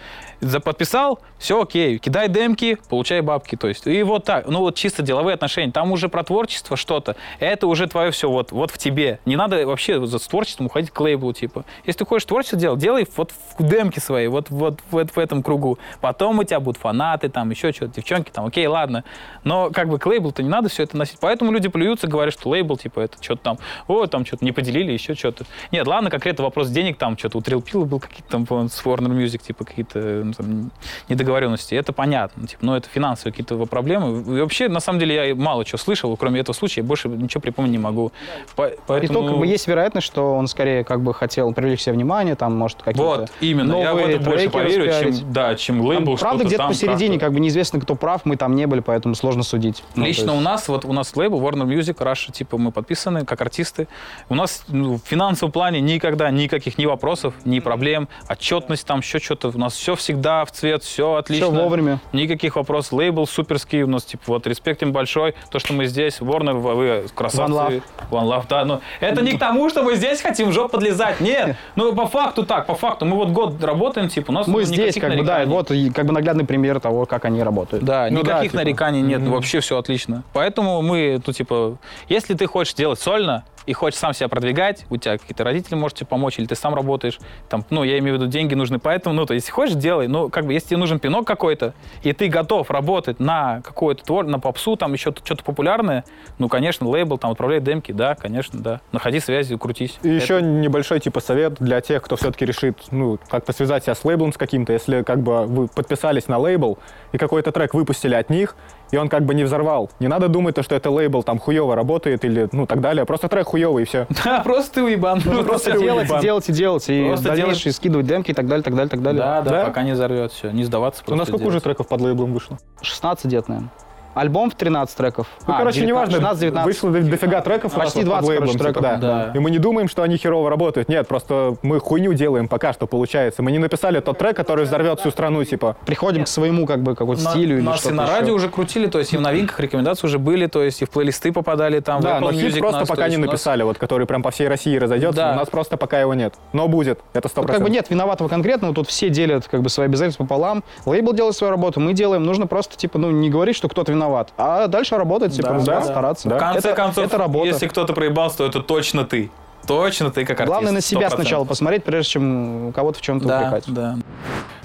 подписал, все окей, кидай демки, получай бабки, то есть, и вот так, ну, вот чисто деловые отношения, там уже про творчество что-то, это уже твое все вот, вот в тебе. Не надо вообще за творчеством уходить к лейблу, типа. Если ты хочешь творчество делать, делай вот в демки свои, вот, вот, вот в этом кругу. Потом у тебя будут фанаты, там, еще что-то, девчонки, там, окей, ладно. Но как бы к лейблу-то не надо все это носить. Поэтому люди плюются, говорят, что лейбл, типа, это что-то там, о, там что-то не поделили, еще что-то. Нет, ладно, конкретно вопрос денег, там, что-то у Трилпила был какие-то там, с Warner Music, типа, какие-то ну, там, недоговоренности. Это понятно, типа, но это финансовые какие-то проблемы. И вообще, на самом деле, я мало чего слышал, кроме этого случая, я больше ничего припомнить не могу. По- И Поэтому... то, как бы, есть вероятность, что он скорее как бы хотел привлечь себе внимание, там, может, какие-то Вот, именно. Я в новые это больше поверю, распиарить. чем, да, чем лейбл, правда, где-то посередине, как бы неизвестно, кто прав, мы там не были, поэтому сложно судить. Ну, Лично есть- у нас, вот у нас лейбл Warner Music, Russia, типа мы подписаны как артисты. У нас ну, в финансовом плане никогда никаких ни вопросов, ни проблем. Отчетность там, еще что-то. У нас все всегда в цвет, все отлично. Всё вовремя. Никаких вопросов. Лейбл суперский. У нас, типа, вот, респект им большой. То, что мы здесь, Warner, вы, красавцы. One One Love, да. Но это не к тому, что мы здесь хотим в жопу подлезать. Нет. Ну, по факту так, по факту. Мы вот год работаем, типа, у нас Мы здесь, как бы, да, вот как бы наглядный пример того, как они работают. Да, Ну да, никаких типа. нареканий нет, вообще все отлично. Поэтому мы, ну, типа, типа, если ты хочешь делать сольно, и хочешь сам себя продвигать, у тебя какие-то родители можете помочь, или ты сам работаешь, там, ну, я имею в виду, деньги нужны поэтому, ну, то есть, хочешь, делай, ну, как бы, если тебе нужен пинок какой-то, и ты готов работать на какую-то твор, на попсу, там, еще что-то популярное, ну, конечно, лейбл, там, отправляй демки, да, конечно, да, находи связи, крутись. И еще небольшой, типа, совет для тех, кто все-таки решит, ну, как-то связать себя с лейблом с каким-то, если, как бы, вы подписались на лейбл, и какой-то трек выпустили от них, и он как бы не взорвал. Не надо думать, то, что это лейбл там хуево работает или ну так далее. Просто трек хуевый и все. Да, просто ты уебан. Ну, просто делать, уебан. делать и делать. И Просто скидывать демки и так далее, так далее, так далее. Да, да, пока не взорвет все, не сдаваться У нас просто сколько уже треков под лейблом вышло? 16 где-то, наверное. Альбом в 13 треков. Ну, А, короче, 19, неважно, 16-19. вышло до- дофига треков Почти вот под 20, лейблом, короче, типа, треков. да. Да. И мы не думаем, что они херово работают. Нет, просто мы хуйню делаем пока что получается. Мы не написали тот трек, который взорвет всю страну, типа. Приходим к своему, как бы, какой-то На- стилю или нас и что-то на еще. радио уже крутили, то есть и в новинках рекомендации уже были, то есть и в плейлисты попадали там. Да, но хит просто нас, пока не написали, вот который прям по всей России разойдется. Да. У нас просто пока его нет. Но будет, это сто Тут как бы нет виноватого конкретного, тут все делят как бы свои обязательства пополам. Лейбл делает свою работу, мы делаем. Нужно просто, типа, ну, не говорить, что кто-то виноват, а дальше работать, типа, Да, разбираться, да. стараться. В конце это, концов, это работа. если кто-то проебался, то это точно ты. Точно ты как артист. Главное на себя 100%. сначала посмотреть, прежде чем кого-то в чем-то Да, упрекать. да.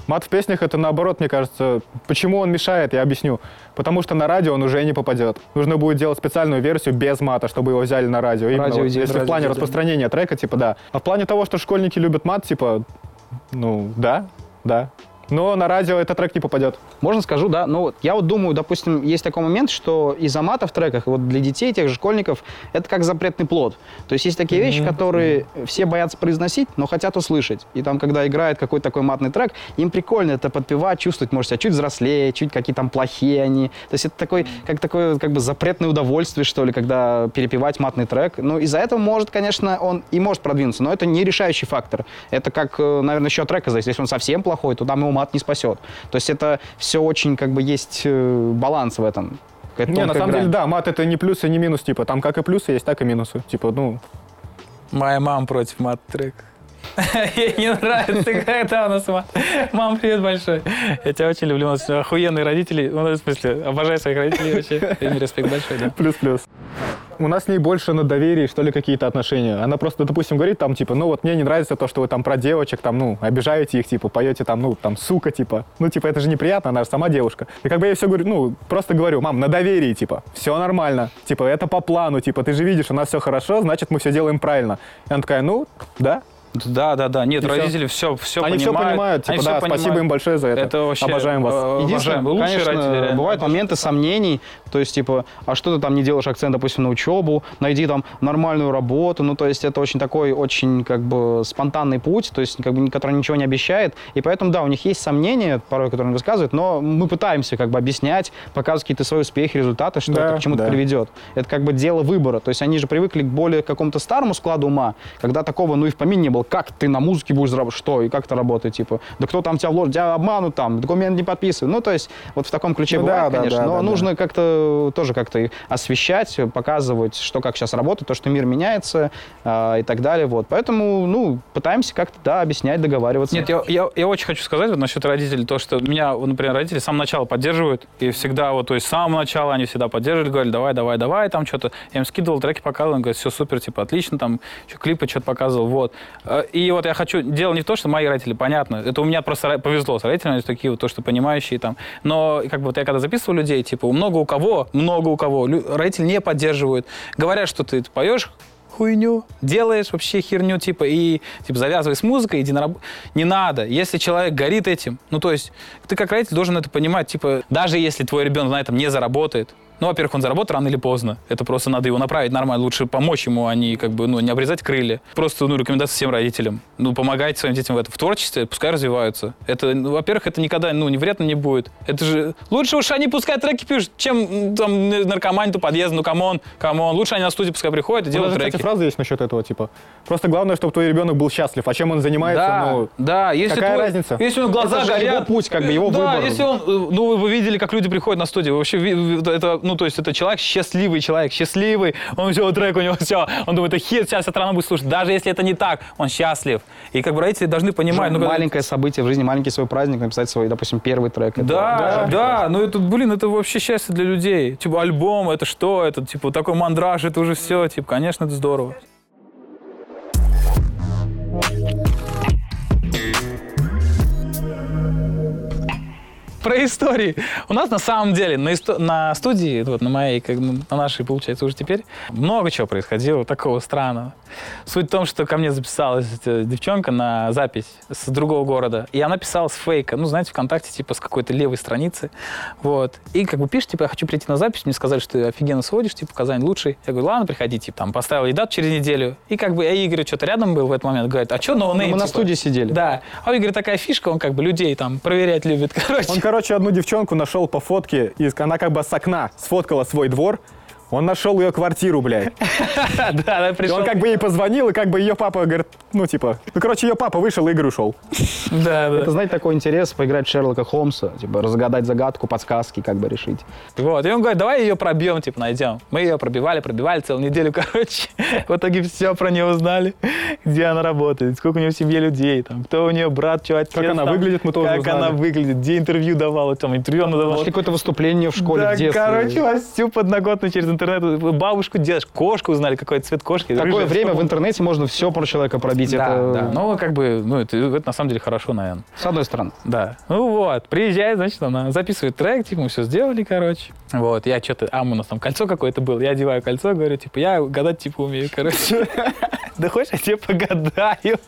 Мат в песнях это наоборот, мне кажется. Почему он мешает, я объясню. Потому что на радио он уже не попадет. Нужно будет делать специальную версию без мата, чтобы его взяли на радио. Именно Радио вот идет, если в радио плане идет. распространения трека, типа да. А в плане того, что школьники любят мат, типа, ну, да, да. Но на радио этот трек не попадет. Можно скажу, да. Ну, вот я вот думаю, допустим, есть такой момент, что из-за мата в треках, вот для детей, тех же школьников, это как запретный плод. То есть есть такие вещи, которые все боятся произносить, но хотят услышать. И там, когда играет какой-то такой матный трек, им прикольно это подпевать, чувствовать, может, себя чуть взрослее, чуть какие там плохие они. То есть это такой, как такое, как бы запретное удовольствие, что ли, когда перепевать матный трек. Ну, из-за этого может, конечно, он и может продвинуться, но это не решающий фактор. Это как, э, наверное, счет трека зависит. Если он совсем плохой, то там его мат не спасет. То есть это все очень, как бы, есть э, баланс в этом. Не, на самом грань. деле, да, мат это не плюс и не минус, типа, там как и плюсы есть, так и минусы. Типа, ну, Моя мама против мат-трека. Ей не нравится, когда у нас мат. Мам, привет большой. Я тебя очень люблю. У нас охуенные родители. Ну, в смысле, обожаю своих родителей вообще. Им респект большой, да. плюс-плюс. У нас с ней больше на доверии, что ли, какие-то отношения. Она просто, допустим, говорит там, типа, ну вот мне не нравится то, что вы там про девочек, там, ну, обижаете их, типа, поете там, ну, там, сука, типа. Ну, типа, это же неприятно, она же сама девушка. И как бы я все говорю, ну, просто говорю, мам, на доверии, типа, все нормально. Типа, это по плану, типа, ты же видишь, у нас все хорошо, значит, мы все делаем правильно. И она такая, ну, да. Да, да, да. Нет, И родители все, все Они все понимают, типа, Они да, спасибо понимают. им большое за это. Это вообще... Обожаем вас. э, Единственное, Обожаем. Вы лучшие конечно, родители, реально. бывают моменты сомнений, то есть, типа, а что ты там не делаешь акцент, допустим, на учебу, найди там нормальную работу, ну, то есть, это очень такой, очень, как бы, спонтанный путь, то есть, как бы, который ничего не обещает, и поэтому, да, у них есть сомнения, порой, которые они высказывают, но мы пытаемся, как бы, объяснять, показывать какие-то свои успехи, результаты, что Да, это к чему-то да. приведет. Это, как бы, дело выбора, то есть, они же привыкли к более какому-то старому складу ума, когда такого, ну, и в помине не было, как ты на музыке будешь зарабатывать, что, и как это работает, типа, да кто там тебя вложит, тебя обманут там, документ не подписывают, ну, то есть, вот в таком ключе Ну бывает, да, да, конечно, да, но да, нужно как-то тоже как-то освещать, показывать, что как сейчас работает, то, что мир меняется а, и так далее, вот. Поэтому, ну, пытаемся как-то, да, объяснять, договариваться. Нет, я, я, я очень хочу сказать вот насчет родителей, то, что меня, например, родители с самого начала поддерживают, и всегда, вот, то есть с самого начала они всегда поддерживали, говорили, давай, давай, давай, там что-то. Я им скидывал треки, показывал, он говорит, все супер, типа, отлично, там, что, клипы что-то показывал, вот. Э, И вот я хочу, дело не в том, что мои родители, понятно, это у меня просто ро- повезло с родителями, они такие вот, то, что понимающие там, но, как бы, вот я когда записывал людей, типа, много у кого, много у кого, родители не поддерживают, говорят, что ты поешь, хуйню, делаешь вообще херню, типа, и, типа, завязывай с музыкой, иди на работу. Не надо. Если человек горит этим, ну, то есть, ты как родитель должен это понимать, типа, даже если твой ребенок на этом не заработает, ну, во-первых, он заработает рано или поздно. Это просто надо его направить нормально. Лучше помочь ему, а не как бы, ну, не обрезать крылья. Просто, ну, рекомендация всем родителям. Ну, помогайте своим детям в этом. В творчестве пускай развиваются. Это, ну, во-первых, это никогда, ну, не вредно не будет. Это же... Лучше уж они пускай треки пишут, чем там наркомань у подъезда. Ну, come on, come on. Лучше они на студию пускай приходят и У нас делают же, треки. кстати, фраза есть насчет этого, типа. Просто главное, чтобы твой ребенок был счастлив. А чем он занимается, Да, ну, да, если какая твой- разница? Если он глаза Это горят, его путь, как бы, его да, выбор. если он, э, ну вы, видели, как люди приходят на студию, вообще это, ну ну, то есть это человек счастливый человек, счастливый, он все, трек у него все, он думает, это хит, сейчас страна будет слушать. Даже если это не так, он счастлив. И как бы родители должны понимать. ну, когда- маленькое событие в жизни, маленький свой праздник, написать свой, допустим, первый трек. Это- Да, да, ну это, блин, это вообще счастье для людей. Типа альбом, это что, это типа такой мандраж, это уже все, типа, конечно, это здорово. Про истории. У нас на самом деле на, исто- на студии, вот на моей, как на нашей, получается, уже теперь, много чего происходило такого странного. Суть в том, что ко мне записалась эта девчонка на запись с другого города, и она писала с фейка, ну, знаете, ВКонтакте, типа, с какой-то левой страницы, вот. И как бы пишет, типа, я хочу прийти на запись, мне сказали, что ты офигенно сводишь, типа, Казань лучший. Я говорю, ладно, приходи, типа, там, поставил ей дату через неделю, и как бы, а Игорь что-то рядом был в этот момент, говорит, а что Ну, no name, мы на типа? студии сидели. Да. А у Игоря такая фишка, он как бы людей там проверять любит, короче. Он, короче, одну девчонку нашел по фотке, и она как бы с окна сфоткала свой двор. Он нашел ее квартиру, блядь. Да, И пришел. он как бы ей позвонил, и как бы ее папа говорит, ну типа, ну короче, ее папа вышел, Игорь ушел. Да, да. Это, знаете, такой интерес поиграть в Шерлока Холмса, типа разгадать загадку, подсказки, как бы решить. Вот. И он говорит, давай ее пробьем, типа, найдем. Мы ее пробивали, пробивали целую неделю, короче. В итоге все про нее узнали, где она работает, сколько у нее в семье людей, там, кто у нее брат, что отец. Как она там, выглядит, мы тоже Как узнали. она выглядит, где интервью давала, там, интервью она давала. Нашли какое-то выступление в школе да, в детстве. короче, вас всю подноготную через интернет. Бабушку, дедушку, кошку узнали, какой цвет кошки. Такое рыжая, время в интернете можно все про человека пробить. Да, это да. Ну, как бы, ну, это, это на самом деле хорошо, наверное. с одной стороны. Да. Ну вот, приезжает, значит, она записывает трек, типа, мы все сделали, короче. Вот, я что-то, а у нас там кольцо какое-то было, я одеваю кольцо, говорю, типа, я гадать, типа, умею, короче. Да хочешь, я тебе погадаю?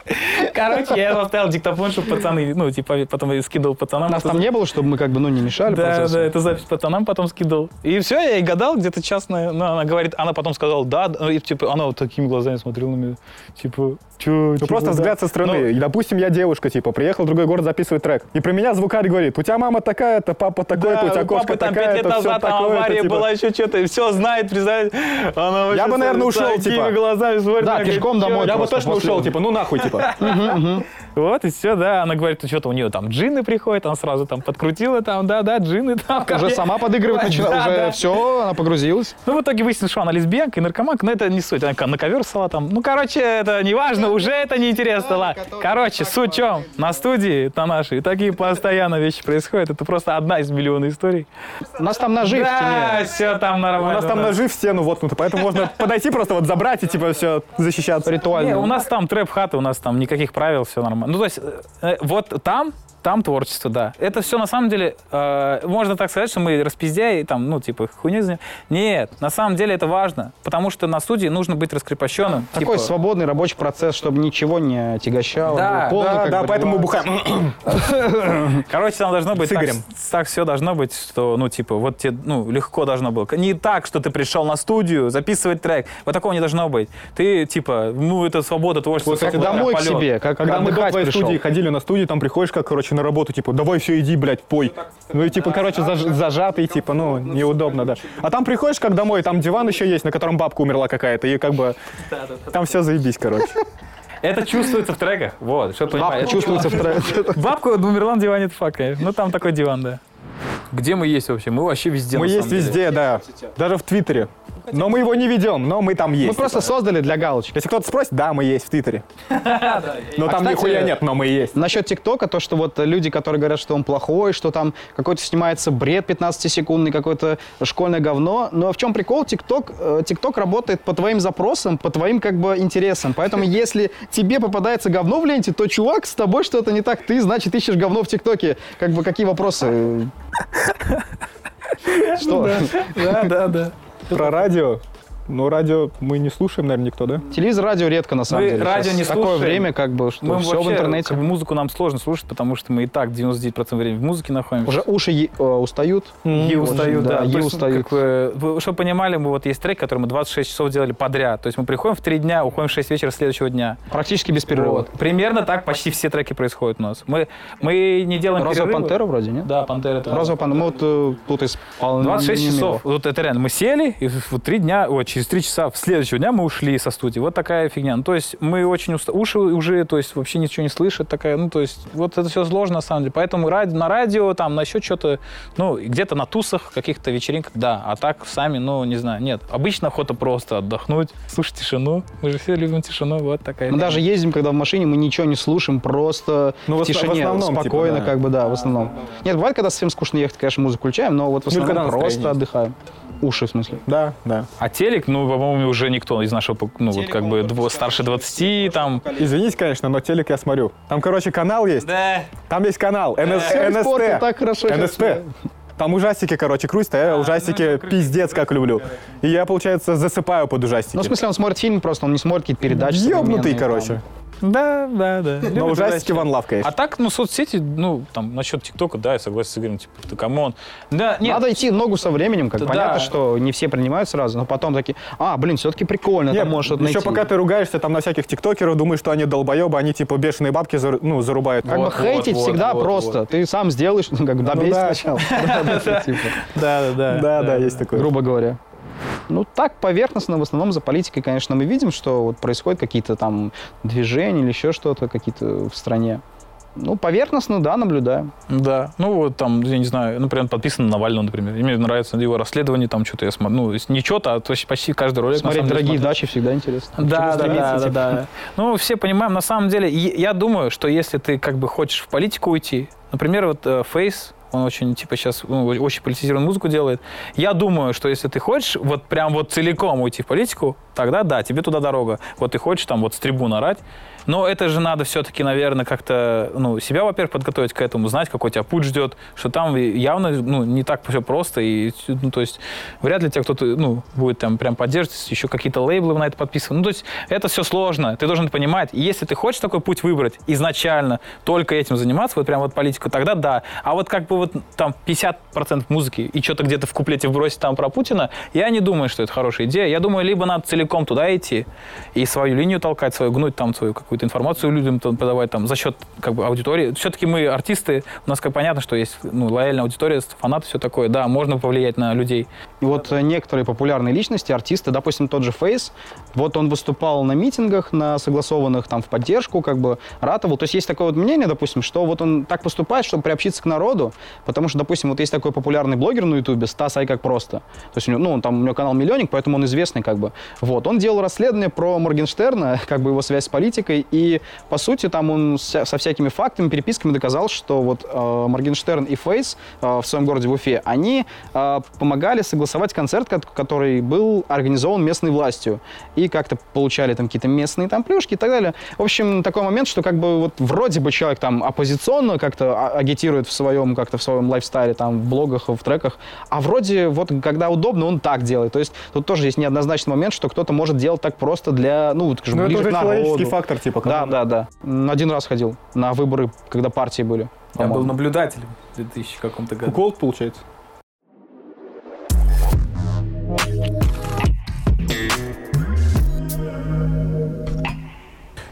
Короче, я поставил диктофон, чтобы пацаны, ну, типа, потом я скидывал пацанам. Нас там не было, чтобы мы как бы ну не мешали да, процессу. да, это запись пацанам потом скидывал. И все, я ей гадал где-то час, ну, она говорит, она потом сказала, да, да, и, типа, она вот такими глазами смотрела на меня, типа, чё, Ну просто взгляд со стороны. И, допустим, я девушка, типа, приехал в другой город записывать трек. И про меня звукарь говорит, у тебя мама такая-то, папа такой-то, у тебя кошка там лет такая-то, все назад там такое-то. авария типа. была, еще что-то, и все знает, представляешь? Она вообще бы, наверное, ушел, типа. глазами смотрит. Да, говорит, домой? Я бы точно ушел, типа, ну нахуй, типа. Вот, и все, да. Она говорит, ну что-то у нее там джинны приходят, она сразу там подкрутила, там, да, да, джинны там. Уже сама подыгрывать начала, Да, уже да. все, она погрузилась. Ну, в итоге выяснилось, что она лесбиянка и наркоманка, но это не суть. Она на ковер ссала там. Ну, короче, это не важно, уже это не интересно. ладно. Короче, суть в чем? На студии, на нашей, такие постоянно вещи происходят. Это просто одна из миллиона историй. У нас там ножи в Да, стене. все там У нормально. нас там ножи в стену воткнуты, поэтому можно подойти просто вот забрать и типа все защищаться. Ритуально. У нас там трэп-хата, у нас там никаких правил, все нормально. Ну, то есть, э, вот там, там творчество, да. Это все на самом деле, э, можно так сказать, что мы распиздяи, там, ну, типа, хуйню за- Нет, на самом деле это важно, потому что на студии нужно быть раскрепощенным. Такой типа, свободный рабочий процесс, чтобы ничего не отягощало. Да, полный, Да, да, бы, поэтому мы бухаем. Короче, там должно быть так, так все должно быть, что, ну, типа, вот тебе, ну, легко должно было. Не так, что ты пришел на студию записывать трек. Вот такого не должно быть. Ты, типа, ну, это свобода творчества. Вот как домой к себе, как Когда мы до твоей пришел. студии ходили на студию, там приходишь, как, короче, на работу, типа, давай все, иди, блядь, пой. Ну и типа, короче, заж- зажатый, типа, ну, неудобно, да. А там приходишь, как домой, там диван еще есть, на котором бабка умерла какая-то, и как бы там все заебись, короче. Это чувствуется в треках. Вот, что Бабка понимаешь. чувствуется в тренде. Бабка умерла на диване, это факт, конечно. Ну, там такой диван, да. Где мы есть вообще? Мы вообще везде, Мы есть везде, да. Даже в Твиттере. Но мы его не ведем, но мы там есть. Мы просто типа. создали для галочки. Если кто-то спросит, да, мы есть в Твиттере. Но там кстати, нихуя нет, но мы есть. Насчет ТикТока, то, что вот люди, которые говорят, что он плохой, что там какой-то снимается бред 15-секундный, какое-то школьное говно. Но в чем прикол? ТикТок, э, ТикТок работает по твоим запросам, по твоим как бы интересам. Поэтому если тебе попадается говно в ленте, то, чувак, с тобой что-то не так. Ты, значит, ищешь говно в ТикТоке. Как бы какие вопросы? Что? Да, да, да. Про радио. Ну, радио мы не слушаем, наверное, никто, да? Телевизор, радио редко, на самом Мы деле. радио Сейчас не Такое слушаем. время, как бы, что Мы все вообще, в интернете. как бы, музыку нам сложно слушать, потому что мы и так 99% времени в музыке находимся. Уже уши е- э, устают. И устают, да. да, То есть, устают. как бы, вы- чтобы понимали, мы вот есть трек, который мы 26 часов делали подряд. То есть мы приходим в 3 дня, уходим в 6 вечера следующего дня. Практически без перерыва. Вот. Примерно так почти все треки происходят у нас. Мы, мы не делаем Розовая перерывы. пантера вроде, нет? Да, пантера. это- Розовая пантера. Мы вот э, тут исполнили. 26 часов. Вот это реально. Мы сели, и вот три дня, ой, через три часа в следующего дня мы ушли со студии. Вот такая фигня. Ну, то есть мы очень уста... уши уже, то есть вообще ничего не слышат, такая, ну, то есть вот это все сложно на самом деле. Поэтому ради... на радио, там, на еще что-то, ну, где-то на тусах, каких-то вечеринках, да. А так сами, ну, не знаю, нет. Обычно охота просто отдохнуть, слушать тишину. Мы же все любим тишину, вот такая. Мы даже ездим, когда в машине, мы ничего не слушаем, просто Ну, в в ос- в тишине, основном, типа, спокойно, да. как бы, да, в основном. Нет, бывает, когда совсем скучно ехать, конечно, музыку включаем, но вот в Ну, основном просто есть. отдыхаем. Уши, в смысле. Да, да. А телек, ну, по-моему, уже никто из нашего, ну, вот как бы дво- старше 20, там. Извините, конечно, но телек я смотрю. Там, короче, канал есть. Да. Там есть канал. НС, Всё испортил НСТ. так хорошо. НСТ. Там ужастики, короче, крутят, а я ужастики пиздец как люблю. И я, получается, засыпаю под ужастики. Ну, в смысле, он смотрит фильм просто, он не смотрит какие-то передачи. Ёбнутый, короче. там. Да, да, да. Но Любит ужастики one love, А конечно. так, ну, соцсети, ну, там, насчет ТикТока, да, я согласен с Игорем, типа, ты come on. Да, нет, Надо идти в ногу со временем, как Да. понятно, что не все принимают сразу, но потом такие, а, блин, все-таки прикольно, Нет, там можешь еще найти. пока ты ругаешься там на всяких тиктокеров, думаешь, что они долбоебы, они типа бешеные бабки зару- ну, зарубают. Как бы Вот, хейтить вот, всегда вот, просто. Ты сам сделаешь, ну, как бы добейся да. сначала. Да, да, да, да, да, Да, да, есть такое. Грубо говоря. Ну, так поверхностно, в основном за политикой, конечно, мы видим, что вот происходят какие-то там движения или еще что-то, какие-то в стране. Ну, поверхностно, да, наблюдаем. Да, ну вот там, я не знаю, например, подписан на Навального, например. И мне нравится его расследование, там что-то я смотрю. Ну, не что-то, а то есть почти каждый ролик. Смотреть дорогие смотрю. дачи всегда интересно. Да, да, да, да, да. Ну, все понимаем, на самом деле, я думаю, что если ты как бы хочешь в политику уйти, например, вот э, Фейс, он очень, типа, сейчас ну, очень политизированную музыку делает. Я думаю, что если ты хочешь вот прям вот целиком уйти в политику, тогда да, тебе туда дорога. Вот ты хочешь там вот с трибун орать, но это же надо все-таки, наверное, как-то, ну, себя, во-первых, подготовить к этому, знать, какой тебя путь ждет, что там явно, ну, не так все просто, и, ну, то есть, вряд ли тебя кто-то, ну, будет там прям поддерживать, еще какие-то лейблы на это подписаны. Ну, то есть, это все сложно, ты должен это понимать. И если ты хочешь такой путь выбрать изначально, только этим заниматься, вот прям вот политику, тогда да. А вот как бы вот там 50% музыки и что-то где-то в куплете вбросить там про Путина, я не думаю, что это хорошая идея. Я думаю, либо надо целиком туда идти и свою линию толкать, свою гнуть там свою какую-то информацию людям там подавать там за счет как бы аудитории. Все-таки мы артисты, у нас как понятно, что есть ну, лояльная аудитория, фанаты, все такое. Да, можно повлиять на людей. И вот э, некоторые популярные личности, артисты, допустим, тот же Фейс, вот он выступал на митингах, на согласованных там в поддержку, как бы ратовал. То есть есть такое вот мнение, допустим, что вот он так поступает, чтобы приобщиться к народу, потому что, допустим, вот есть такой популярный блогер на Ютубе, Стас Ай как просто. То есть у него, ну, он там, у него канал миллионник, поэтому он известный как бы. Вот, он делал расследование про Моргенштерна, как бы его связь с политикой, и, по сути, там он со всякими фактами, переписками доказал, что вот э, Моргенштерн и Фейс э, в своем городе в Уфе, они э, помогали согласовать концерт, ко- который был организован местной властью. И как-то получали там какие-то местные там плюшки и так далее. В общем, такой момент, что как бы вот вроде бы человек там оппозиционно как-то а- агитирует в своем, как-то в своем лайфстайле, там, в блогах, в треках, а вроде вот когда удобно, он так делает. То есть тут тоже есть неоднозначный момент, что кто-то может делать так просто для, ну, скажем, это ближе уже к народу. человеческий фактор, типа. Да, кому- да, да. М, Один раз ходил на выборы, когда партии были. Я был наблюдателем в 2000 каком-то году. Кукол, получается.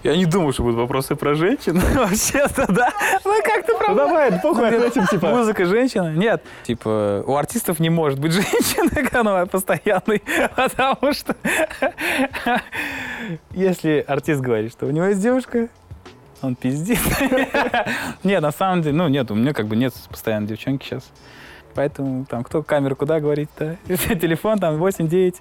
Я не думал, что будут вопросы про женщин. Вообще-то, да. Ну, как-то Ну давай, похуй, ответим, типа. Музыка женщина? Нет. Типа, у артистов не может быть женщины канала постоянной, потому что если артист говорит, что у него есть девушка, он пиздит. Нет, на самом деле, ну нет, у меня как бы нет постоянной девчонки сейчас. Поэтому там кто камеру куда говорит-то? Телефон там 8-9.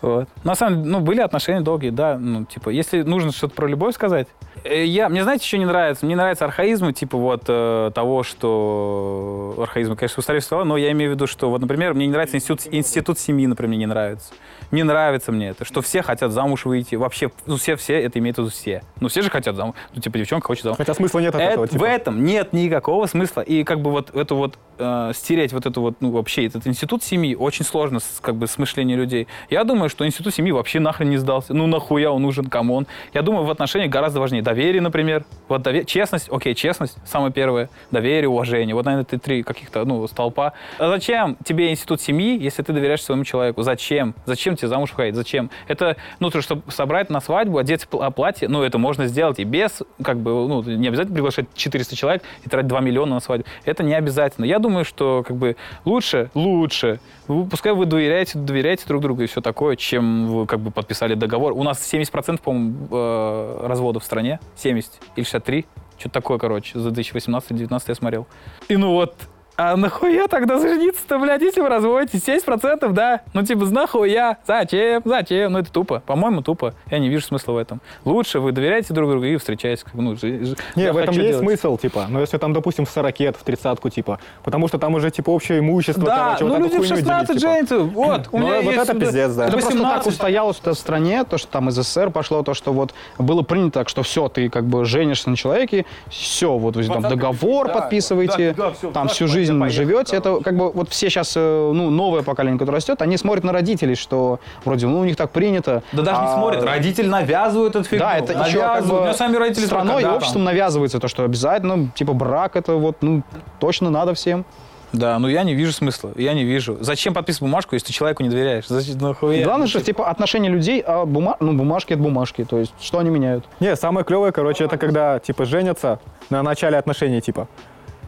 Вот. На самом деле, ну, были отношения долгие, да. Ну, типа, если нужно что-то про любовь сказать, э, я, мне, знаете, еще не нравится? Мне нравятся архаизмы, типа вот э, того, что... Архаизмы, конечно, устаревшие слова, но я имею в виду, что, вот, например, мне не нравится институт, институт семьи, например, мне не нравится. Не нравится мне это, что все хотят замуж выйти. Вообще, ну, все, все, это имеет в виду все. Ну, все же хотят замуж. Ну, типа, девчонка хочет замуж. Хотя смысла нет от Э, этого, В типа. этом нет никакого смысла. И как бы вот эту вот э, стереть вот эту вот, ну, вообще, этот институт семьи очень сложно, с, как бы, с мышлением людей. Я думаю, что институт семьи вообще нахрен не сдался. Ну, нахуя он нужен, come on. Я думаю, в отношениях гораздо важнее доверие, например. Вот дове- честность, окей, честность, самое первое. Доверие, уважение. Вот, наверное, это три каких-то, ну, столпа. А зачем тебе институт семьи, если ты доверяешь своему человеку? Зачем? Зачем тебе замуж выходить? Зачем? Это, ну, то, чтобы собрать на свадьбу, одеть пл- платье, ну, это можно сделать и без, как бы, ну, не обязательно приглашать 400 человек и тратить 2 миллиона на свадьбу. Это не обязательно. Я думаю, думаю, что как бы лучше, лучше, пускай вы доверяете, доверяете друг другу и все такое, чем вы как бы подписали договор. У нас 70%, по-моему, э, разводов в стране, 70 или 63, что-то такое, короче, за 2018-2019 я смотрел. И ну вот, а нахуя тогда жениться-то, блядь, если вы разводитесь? 70%, да? Ну, типа, нахуя? Зачем? Зачем? Ну, это тупо. По-моему, тупо. Я не вижу смысла в этом. Лучше вы доверяете друг другу и встречаетесь. Ну, жи- Не, я в этом хочу есть делать. смысл, типа. Но если там, допустим, в 40 в тридцатку, типа. Потому что там уже, типа, общее имущество, Да, короче, ну вот эту люди в хуйню 16 делить, типа. женятся. Вот, у Ну, меня вот есть... это пиздец, да. Это просто так 18. устоялось в стране, то, что там из СССР пошло, то, что вот было принято так, что все, ты как бы женишься на человеке, все, вот вы там договор подписываете, да, да, всё, там всю поехали, жизнь живете. Это как бы вот все сейчас, ну, новое поколение, которое растет, они смотрят на родителей, что вроде, ну, у них так принято. Да даже не а- смотрят, родители навязывают эту фигню. Да, это еще как навязывают. У бы меня сами родители страной и обществом там? навязывается то, что обязательно, типа, брак это вот, ну, точно надо всем. Да, ну я не вижу смысла, я не вижу. Зачем подписывать бумажку, если ты человеку не доверяешь? Зачем, нахуя? Главное, что, типа, отношения людей, а бума... ну, бумажки это бумажки, то есть, что они меняют? Не, самое клевое, короче, это когда, типа, женятся на начале отношений, типа.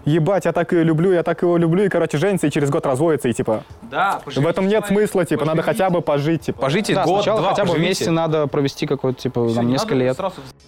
Ебать, я так ее люблю, я так его люблю, и, короче, женятся, и через год разводятся, и, типа, Да, в этом нет смысла, типа, надо хотя бы пожить, типа. Пожите Да, год, сначала два, хотя бы поживите. вместе надо провести какое-то, типа, там, несколько лет.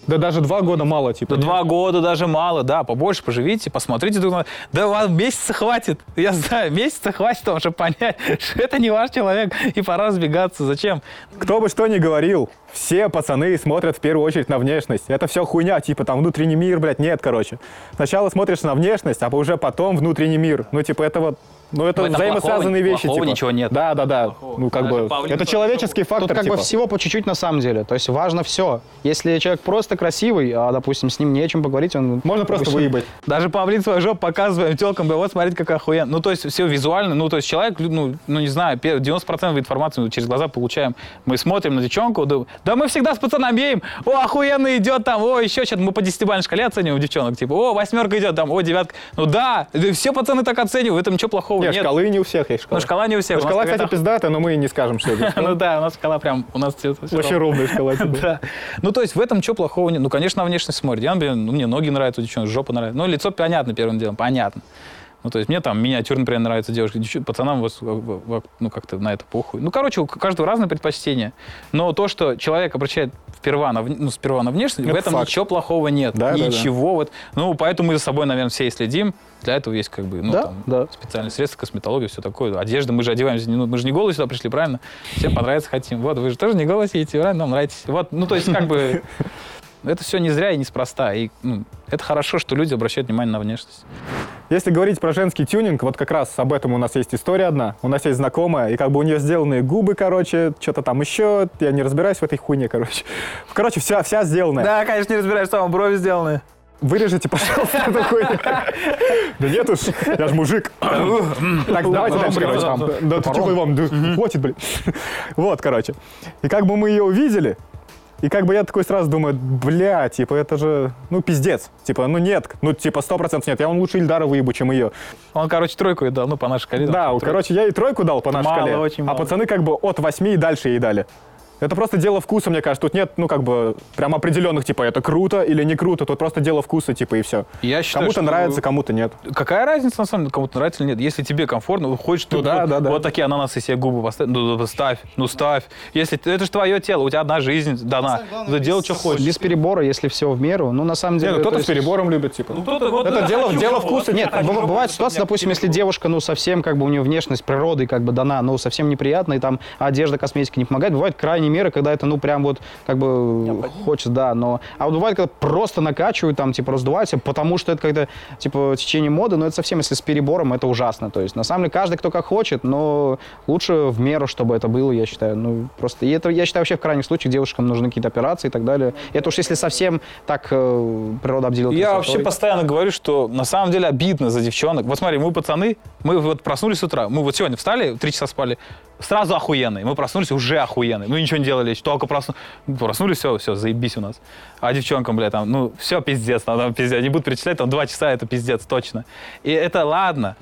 Да даже два года мало, типа. Да два года даже мало, да, побольше поживите, посмотрите друг на. Да вам месяца хватит, я знаю, месяца хватит вам, чтобы понять, что это не ваш человек, и пора разбегаться. Зачем? Кто бы что ни говорил, все пацаны смотрят в первую очередь на внешность. Это все хуйня, типа там внутренний мир, блядь, нет, короче. Сначала смотришь на внешность, а уже потом внутренний мир. Ну, типа, это вот, ну, это взаимосвязанные плохого- вещи, плохого типа. ничего нет. Да, да, да. Ну, как Даже бы, Павлин это тоже человеческий фактор, Тут как типа. бы всего по чуть-чуть на самом деле. То есть важно все. Если человек просто красивый, а, допустим, с ним не о чем поговорить, он... Можно просто допустим, выебать. Даже павлин свою жопу показываем телкам, да вот смотрите, как охуенно. Ну, то есть все визуально, ну, то есть человек, ну, ну не знаю, пе- 90% информации мы через глаза получаем. Мы смотрим на девчонку, да, да мы всегда с пацанами беем, о, охуенно идет там, о, еще что-то, мы по десятибалльной шкале оцениваем девчонок, типа, о, восьмерка идет там, о, девятка. Ну да, да все пацаны так оценивают, в этом ничего плохого Не, нет. шкалы не у всех есть шкала. Ну, шкала не у всех. Ну, у шкала, кстати, пиздатая, но мы не скажем, что это. Ну да, у нас шкала прям, у нас Вообще ровная шкала. типа. Да. Ну, то есть в этом что плохого нет? Ну, конечно, внешность смотрит. Я, например, ну, мне ноги нравятся у девчонок, жопа нравится. Ну, лицо понятно первым делом, понятно. Ну, то есть мне там миниатюрно, например, нравится девушка. Пацанам вот, ну, как-то на это похуй. Ну, короче, у каждого разные предпочтения. Но то, что человек обращает сперва на, ну, сперва на внешность, в Это этом факт. ничего плохого нет. Да, да, да. ничего. Вот. Ну, поэтому мы за собой, наверное, все и следим. Для этого есть как бы, ну, Да, там, да. специальные средства, косметология, все такое. Одежда, мы же одеваемся, ну, мы же не голые сюда пришли, правильно? Всем понравится, хотим. Вот, вы же тоже не голые сидите, правильно? Нам нравитесь. Вот, ну, то есть, как бы, это все не зря и неспроста. И ну, это хорошо, что люди обращают внимание на внешность. Если говорить про женский тюнинг, вот как раз об этом у нас есть история одна. У нас есть знакомая, и как бы у нее сделанные губы, короче, что-то там еще. Я не разбираюсь в этой хуйне, короче. Короче, вся, вся сделанная. Да, конечно, не разбираюсь, что там брови сделаны. Вырежите, пожалуйста, эту хуйню. Да нет уж, я ж мужик. Так, давайте дальше, короче. там. Да ты типа вам, хватит, блин. Вот, короче. И как бы мы ее увидели, и как бы я такой сразу думаю, бля, типа, это же, ну, пиздец. Типа, ну, нет, ну, типа, сто процентов нет. Я вам лучше Ильдара выебу, чем ее. Он, короче, тройку ей дал, ну, по нашей шкале. Да, тройку. короче, я ей тройку дал по нашей Мало, шкале, очень а мало. пацаны как бы от восьми и дальше ей дали. Это просто дело вкуса, мне кажется. Тут нет, ну, как бы, прям определенных, типа, это круто или не круто. Тут просто дело вкуса, типа, и все. Я считаю, Кому-то что- нравится, кому-то нет. Какая разница, на самом деле, кому-то нравится или нет? Если тебе комфортно, ну, хочешь ты Ну да, вот, да, да. вот такие ананасы себе губы поставь, ну, ну, ставь, ну, ставь. Если ты- это же твое тело, у тебя одна жизнь дана. Да делай, что хочешь. Без перебора, если все в меру. Ну, на самом деле... ну, то кто-то с есть- перебором любит, типа. Ну, Это дело, дело вкуса. Нет, быва- бывает ситуация, допустим, если девушка, ну, совсем, как бы, у нее внешность природы, как бы, дана, ну, совсем неприятная, и там одежда, косметика не помогает. Бывают крайние меры, когда это, ну, прям вот, как бы, хочется, да, но... А вот бывает, когда просто накачивают, там, типа, раздуваются, потому что это когда, типа, течение моды, но это совсем, если с перебором, это ужасно. То есть, на самом деле, каждый, кто как хочет, но лучше в меру, чтобы это было, я считаю. Ну, просто... И это, я считаю, вообще в крайних случаях девушкам нужны какие-то операции и так далее. Это уж если совсем так э, природа обделила Я красотой. вообще постоянно говорю, что на самом деле обидно за девчонок. Вот смотри, мы пацаны, мы вот проснулись с утра, мы вот сегодня встали, три часа спали, сразу охуенные. Мы проснулись уже охуенные. Мы ничего не делали, только просну- проснулись, все, все, заебись у нас. А девчонкам, бля, там, ну, все пиздец, там пиздец. Они будут перечислять, там, два часа, это пиздец, точно. И это ладно.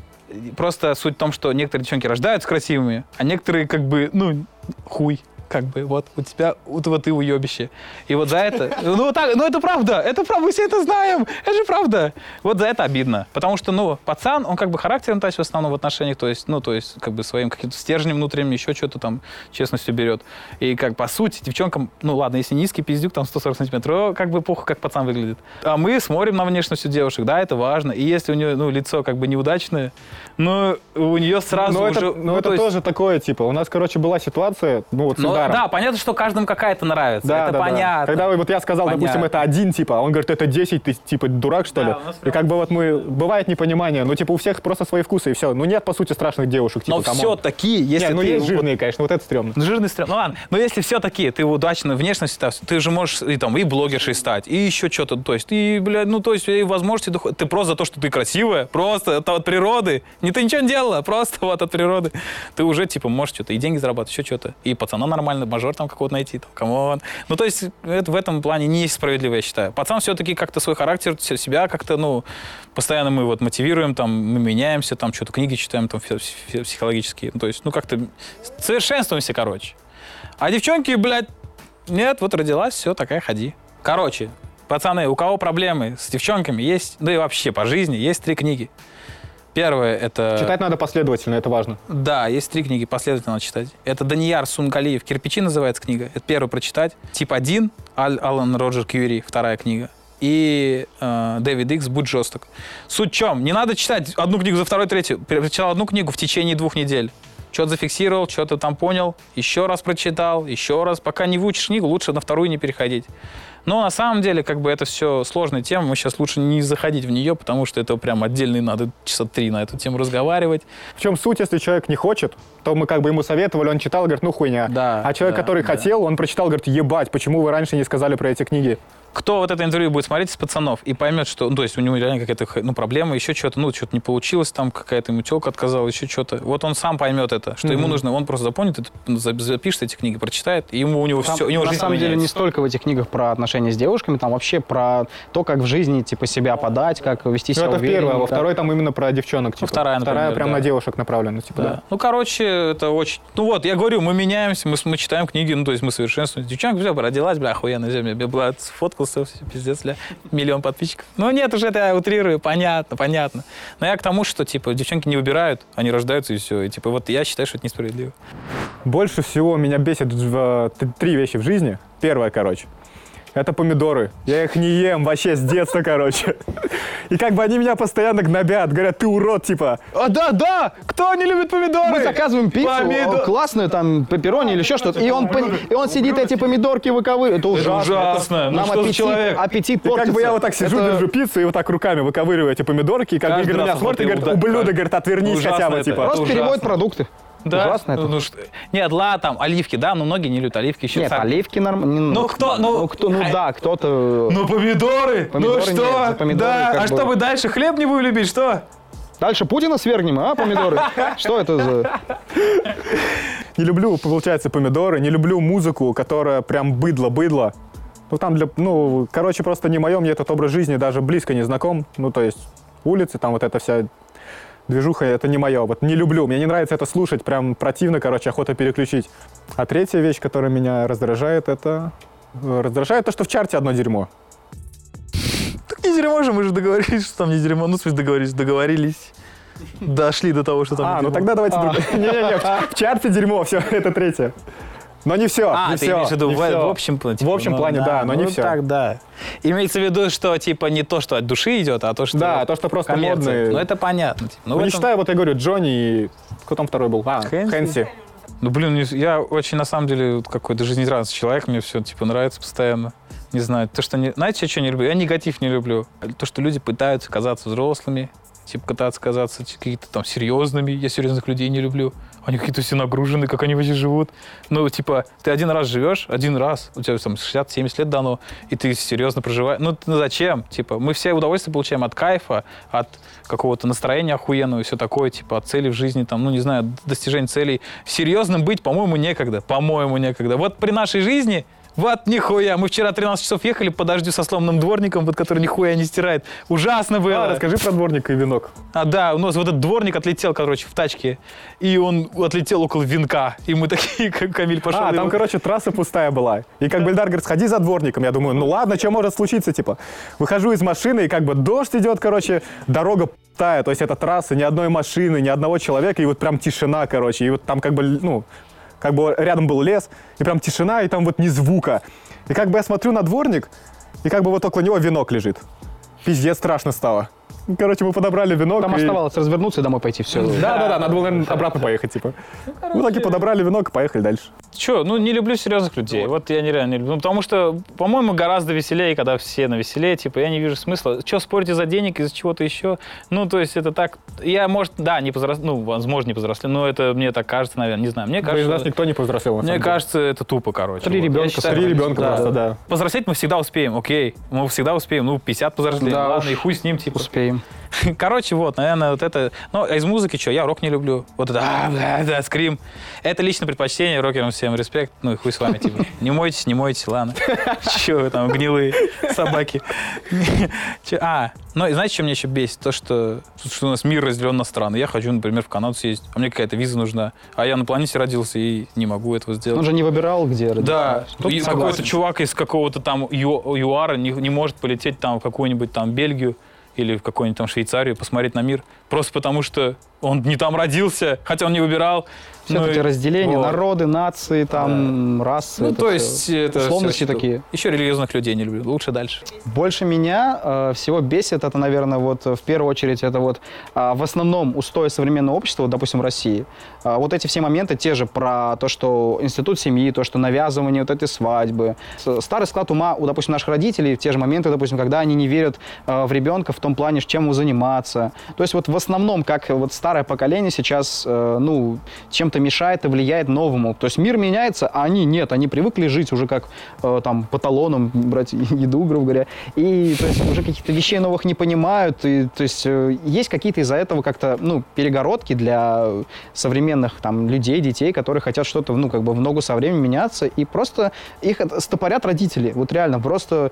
Просто суть в том, что некоторые девчонки рождаются красивыми, а некоторые, как бы, ну, хуй. Как бы, вот у тебя, вот, вот ты уебище. И вот за это, ну, так, ну это правда, это правда, мы все это знаем, это же правда. Вот за это обидно, потому что, ну, пацан, он как бы характером тащит в основном в отношениях, то есть, ну, то есть, как бы своим каким-то стержнем внутренним, еще что-то там, честностью берет. И как, по сути, девчонкам, ну, ладно, если низкий пиздюк, там, 140 сантиметров, как бы похуй, как пацан выглядит. А мы смотрим на внешность у девушек, да, это важно. И если у нее, ну, лицо как бы неудачное, ну, у нее сразу Ну, уже... это, ну, это то есть- тоже такое, типа, у нас, короче, была ситуация, ну, вот с ну, ударом. да, понятно, что каждому какая-то нравится. Да, это да, да. понятно. Когда вот я сказал, допустим, Понятно. это один, типа, а он говорит, это 10, ты, типа, дурак, что ли? Да, И как бы вот мы... Бывает непонимание, ну, типа, у всех просто свои вкусы, и все. Ну, нет, по сути, страшных девушек, типа, Но come on. все-таки, если Не, ну, ты... есть жирные, конечно, вот это стрёмно. Ну, Жирный стрём. Ну ладно, но если все-таки ты удачно внешность, да, ты же можешь и там и блогершей стать, и еще что-то, то есть, и, блядь, ну, то есть, и возможности, ты просто за то, что ты красивая, просто это от природы, не ты ничего не делала, просто вот от природы, ты уже, типа, можешь что-то, и деньги зарабатывать, еще что-то, и пацана нормально, мажор там какого-то найти, там, come on. Ну, то есть, это в этом плане не есть справедливо, я считаю. Пацан все-таки как-то свой характер, се- себя как-то, ну, постоянно мы вот мотивируем, там, мы меняемся, там, что-то книги читаем, там, психологические, ну, то есть, ну, как-то совершенствуемся, короче. А девчонки, блядь, нет, вот родилась, все, такая ходи. Короче, пацаны, у кого проблемы с девчонками есть, да и вообще по жизни, есть три книги. Первое это... Читать надо последовательно, это важно. Да, есть три книги, последовательно надо читать. Это Данияр Сунгалиев «Кирпичи» называется книга. Это первый прочитать. Тип 1, Аль Алан Роджер Кьюри, вторая книга. И э, Дэвид Икс «Будь жесток». Суть в чем? Не надо читать одну книгу за второй, третью. Прочитал одну книгу в течение двух недель. Что-то зафиксировал, что-то там понял, еще раз прочитал, еще раз. Пока не выучишь книгу, лучше на вторую не переходить. Но на самом деле, как бы это все сложная тема, мы сейчас лучше не заходить в нее, потому что это прям отдельный, надо часа три на эту тему разговаривать. В чем суть, если человек не хочет, то мы как бы ему советовали, он читал, говорит, ну хуйня. Да, а человек, да, который да. хотел, он прочитал, говорит, ебать, почему вы раньше не сказали про эти книги? Кто вот это интервью будет смотреть из пацанов и поймет, что, ну, то есть у него реально какая-то ну, проблема, еще что-то, ну, что-то не получилось, там какая-то ему телка отказала, еще что-то. Вот он сам поймет это, что ему Мгм. нужно, он просто запомнит, это, ну, за- запишет эти книги, прочитает, и ему у него Там, все, у него на жизнь самом деле не столько в этих книгах про отношения с девушками, там вообще про то, как в жизни типа себя подать, как вести Ну, себя это в увереннее, первой, а во как- второй там именно про девчонок. Типа. вторая, например, прям да. на девушек направлена. Типа, Да. да. Ну, короче, это очень... Ну вот, я говорю, мы меняемся, мы, мы читаем книги, ну, то есть мы совершенствуемся. Девчонка, бля, родилась, бля, охуенно, бля, бля, все, пиздец, бля, миллион подписчиков. Ну, нет, уже это я утрирую, понятно, понятно. Но я к тому, что, типа, девчонки не выбирают, они рождаются и все. И, типа, вот я считаю, что это несправедливо. Больше всего меня бесит в- т- три вещи в жизни. Первое, короче. Это помидоры. Я их не ем вообще с детства, короче. И как бы они меня постоянно гнобят. Говорят, ты урод, типа. А, да, да! Кто не любит помидоры? Мы заказываем пиццу, Помидор- классную, там, пепперони или еще что-то, и он, и он сидит эти помидорки выковыривает. Это ужасно. ужасно. Ну Нам за аппетит, человек? аппетит И как бы портится. я вот так сижу, Это- держу пиццу и вот так руками выковыриваю эти помидорки, и как бы Игорь на меня смотрит и говорит, это ублюдок, говорит, отвернись хотя бы, это. типа. Просто переводит продукты. Да? Ужасно это. Ну, что... Нет, ладно, там, оливки, да, но многие не любят оливки. Еще Нет, сам- оливки нормально. Ну, кто, ну, Ну, кто, ну а- да, кто-то... Ну, помидоры, Помидоры ну нет, что? за помидоры да, а бы- что вы дальше, хлеб не будете любить, что? Дальше Путина свергнем, а, помидоры? Что это за... Не люблю, получается, помидоры, не люблю музыку, которая прям быдло-быдло. Ну, там для, ну, короче, просто не мое, мне этот образ жизни даже близко не знаком. Ну, то есть улицы, там вот эта вся движуха, это не мое. Вот не люблю, мне не нравится это слушать, прям противно, короче, охота переключить. А третья вещь, которая меня раздражает, это... э, Раздражает то, что в чарте одно дерьмо. Так не дерьмо же, мы же договорились, что там не дерьмо. Ну, в смысле, договорились, договорились. Дошли до того, что там А, ну тогда давайте... друг- Не-не-не, в чарте дерьмо, все, это третье. Но не все, А, не ты все, имеешь в виду не в, в общем плане? В общем плане, да, но не ну, всё. так, да. Имеется в виду, что, типа, не то, что от души идет, а то, что... Да, то, что просто коммерция. модные. Ну, это понятно. типа. Ну, Ну, в не этом- считаю, вот я говорю, Джонни и... Кто там второй был? А, Хэнси. Хэнси. Ну, блин, не- я очень, на самом деле, вот какой-то жизнерадостный человек, мне все, типа, нравится постоянно. Не знаю, то, что... Не... Знаете, я что не люблю? Я негатив не люблю. То, что люди пытаются казаться взрослыми, типа, пытаться казаться какие-то там серьезными. Я серьезных людей не люблю. Они какие-то все нагружены, как они вообще живут. Ну, типа, ты один раз живешь, один раз, у тебя там 60-70 лет дано, и ты серьезно проживаешь. Ну, ну, зачем? Типа, мы все удовольствие получаем от кайфа, от какого-то настроения охуенного и все такое, типа, от целей в жизни, там, ну, не знаю, достижения целей. Серьезным быть, по-моему, некогда. По-моему, некогда. Вот при нашей жизни Вот нихуя. Мы вчера 13 часов ехали по дождю со сломанным дворником, вот который нихуя не стирает. Ужасно было. А, расскажи про дворник и венок. А, да, у нас вот этот дворник отлетел, короче, в тачке. И он отлетел около венка. И мы такие, как Камиль пошел. А, там, его- короче, трасса пустая была. И как бы Эльдар говорит, сходи за дворником. Я думаю, ну ладно, что может случиться, типа. Выхожу из машины, и как бы дождь идет, короче, дорога пустая. То есть это трасса, ни одной машины, ни одного человека, и вот прям тишина, короче. И вот там как бы, ну, как бы рядом был лес, и прям тишина, и там вот ни звука. И как бы я смотрю на дворник, и как бы вот около него венок лежит. Пиздец, страшно стало. Короче, мы подобрали венок. Там и- оставалось развернуться и домой пойти, все. Да, да, да, надо было, наверное, обратно поехать, типа. Мы таки подобрали венок и поехали дальше. Че, ну не люблю серьезных людей. Вот я нереально не люблю. Ну, потому что, по-моему, гораздо веселее, когда все на веселее. Типа, я не вижу смысла. Че, спорить из-за денег, из-за чего-то еще? Ну, то есть это так... Я, может, да, не повзрослел, ну, возможно, не повзрослел, но это мне так кажется, наверное, не знаю. Мне Из нас кажется, никто не повзрослел, мне кажется, это тупо, короче. Три ребенка Три ребенка просто, да. Повзрослеть мы всегда успеем, окей. Мы всегда успеем. Ну, 50 повзрослеть, Да ладно, и хуй с ним, типа. Успеем. Короче, вот, наверное, вот это... Ну, а из музыки что? Я рок не люблю. Вот это, а, бля, да, скрим. Это личное предпочтение, рокерам всем респект. Ну и хуй с вами, типа. Не мойтесь, не мойтесь, ладно. Че вы там, гнилые собаки. А, ну и знаете, что меня еще бесит? То, что, что у нас мир разделен на страны. Я хочу, например, в Канаду съездить, а мне какая-то виза нужна. А я на планете родился и не могу этого сделать. Он же не выбирал, где родиться. Да, какой-то чувак из какого-то там ЮАРа ЮАРа не, не может полететь там в какую-нибудь там Бельгию или в какую-нибудь там Швейцарию, посмотреть на мир, просто потому что он не там родился, хотя он не выбирал. Все Ну эти и- разделения, вот. народы, нации, там, расы. Ну, то всё. есть это... всё Условности что- такие. Еще религиозных людей не люблю. Лучше дальше. Больше меня э, всего бесит это, наверное, вот э, в первую очередь это вот а, в основном устои современного общества, вот, допустим, в России. А, вот эти все моменты те же про то, что институт семьи, то, что навязывание вот этой свадьбы. Старый склад ума у, допустим, наших родителей, те же моменты, допустим, когда они не верят э, в ребенка в том плане, чем ему заниматься. То есть вот в основном, как вот старое поколение сейчас, э, ну, чем-то мешает и влияет новому. То есть мир меняется, а они нет, они привыкли жить уже как э, там по талонам брать еду, грубо говоря, и то есть уже каких-то вещей новых не понимают, и то есть э, есть какие-то из-за этого как-то, ну, перегородки для современных там людей, детей, которые хотят что-то, ну, как бы в ногу со временем меняться, и просто их стопорят родители, вот реально, просто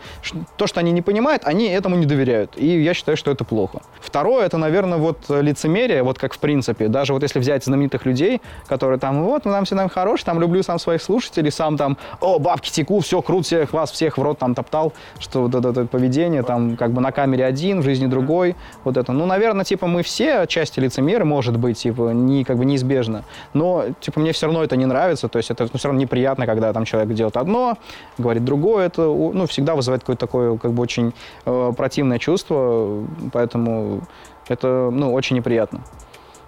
то, что они не понимают, они этому не доверяют, и я считаю, что это плохо. Второе, это, наверное, вот э, лицемерие, вот как в принципе, даже вот если взять знаменитых людей, которые там, вот, ну, там все там хорошие, там люблю сам своих слушателей, сам там, о, бабки теку, все, крут всех вас, всех в рот там топтал, что вот это, это поведение, там, как бы на камере один, в жизни другой, вот это. Ну, наверное, типа, мы все отчасти лицемеры, может быть, типа, не, как бы неизбежно, но, типа, мне все равно это не нравится, то есть это ну, все равно неприятно, когда там человек делает одно, говорит другое, это, ну, всегда вызывает какое-то такое, как бы, очень э, противное чувство, поэтому это, ну, очень неприятно.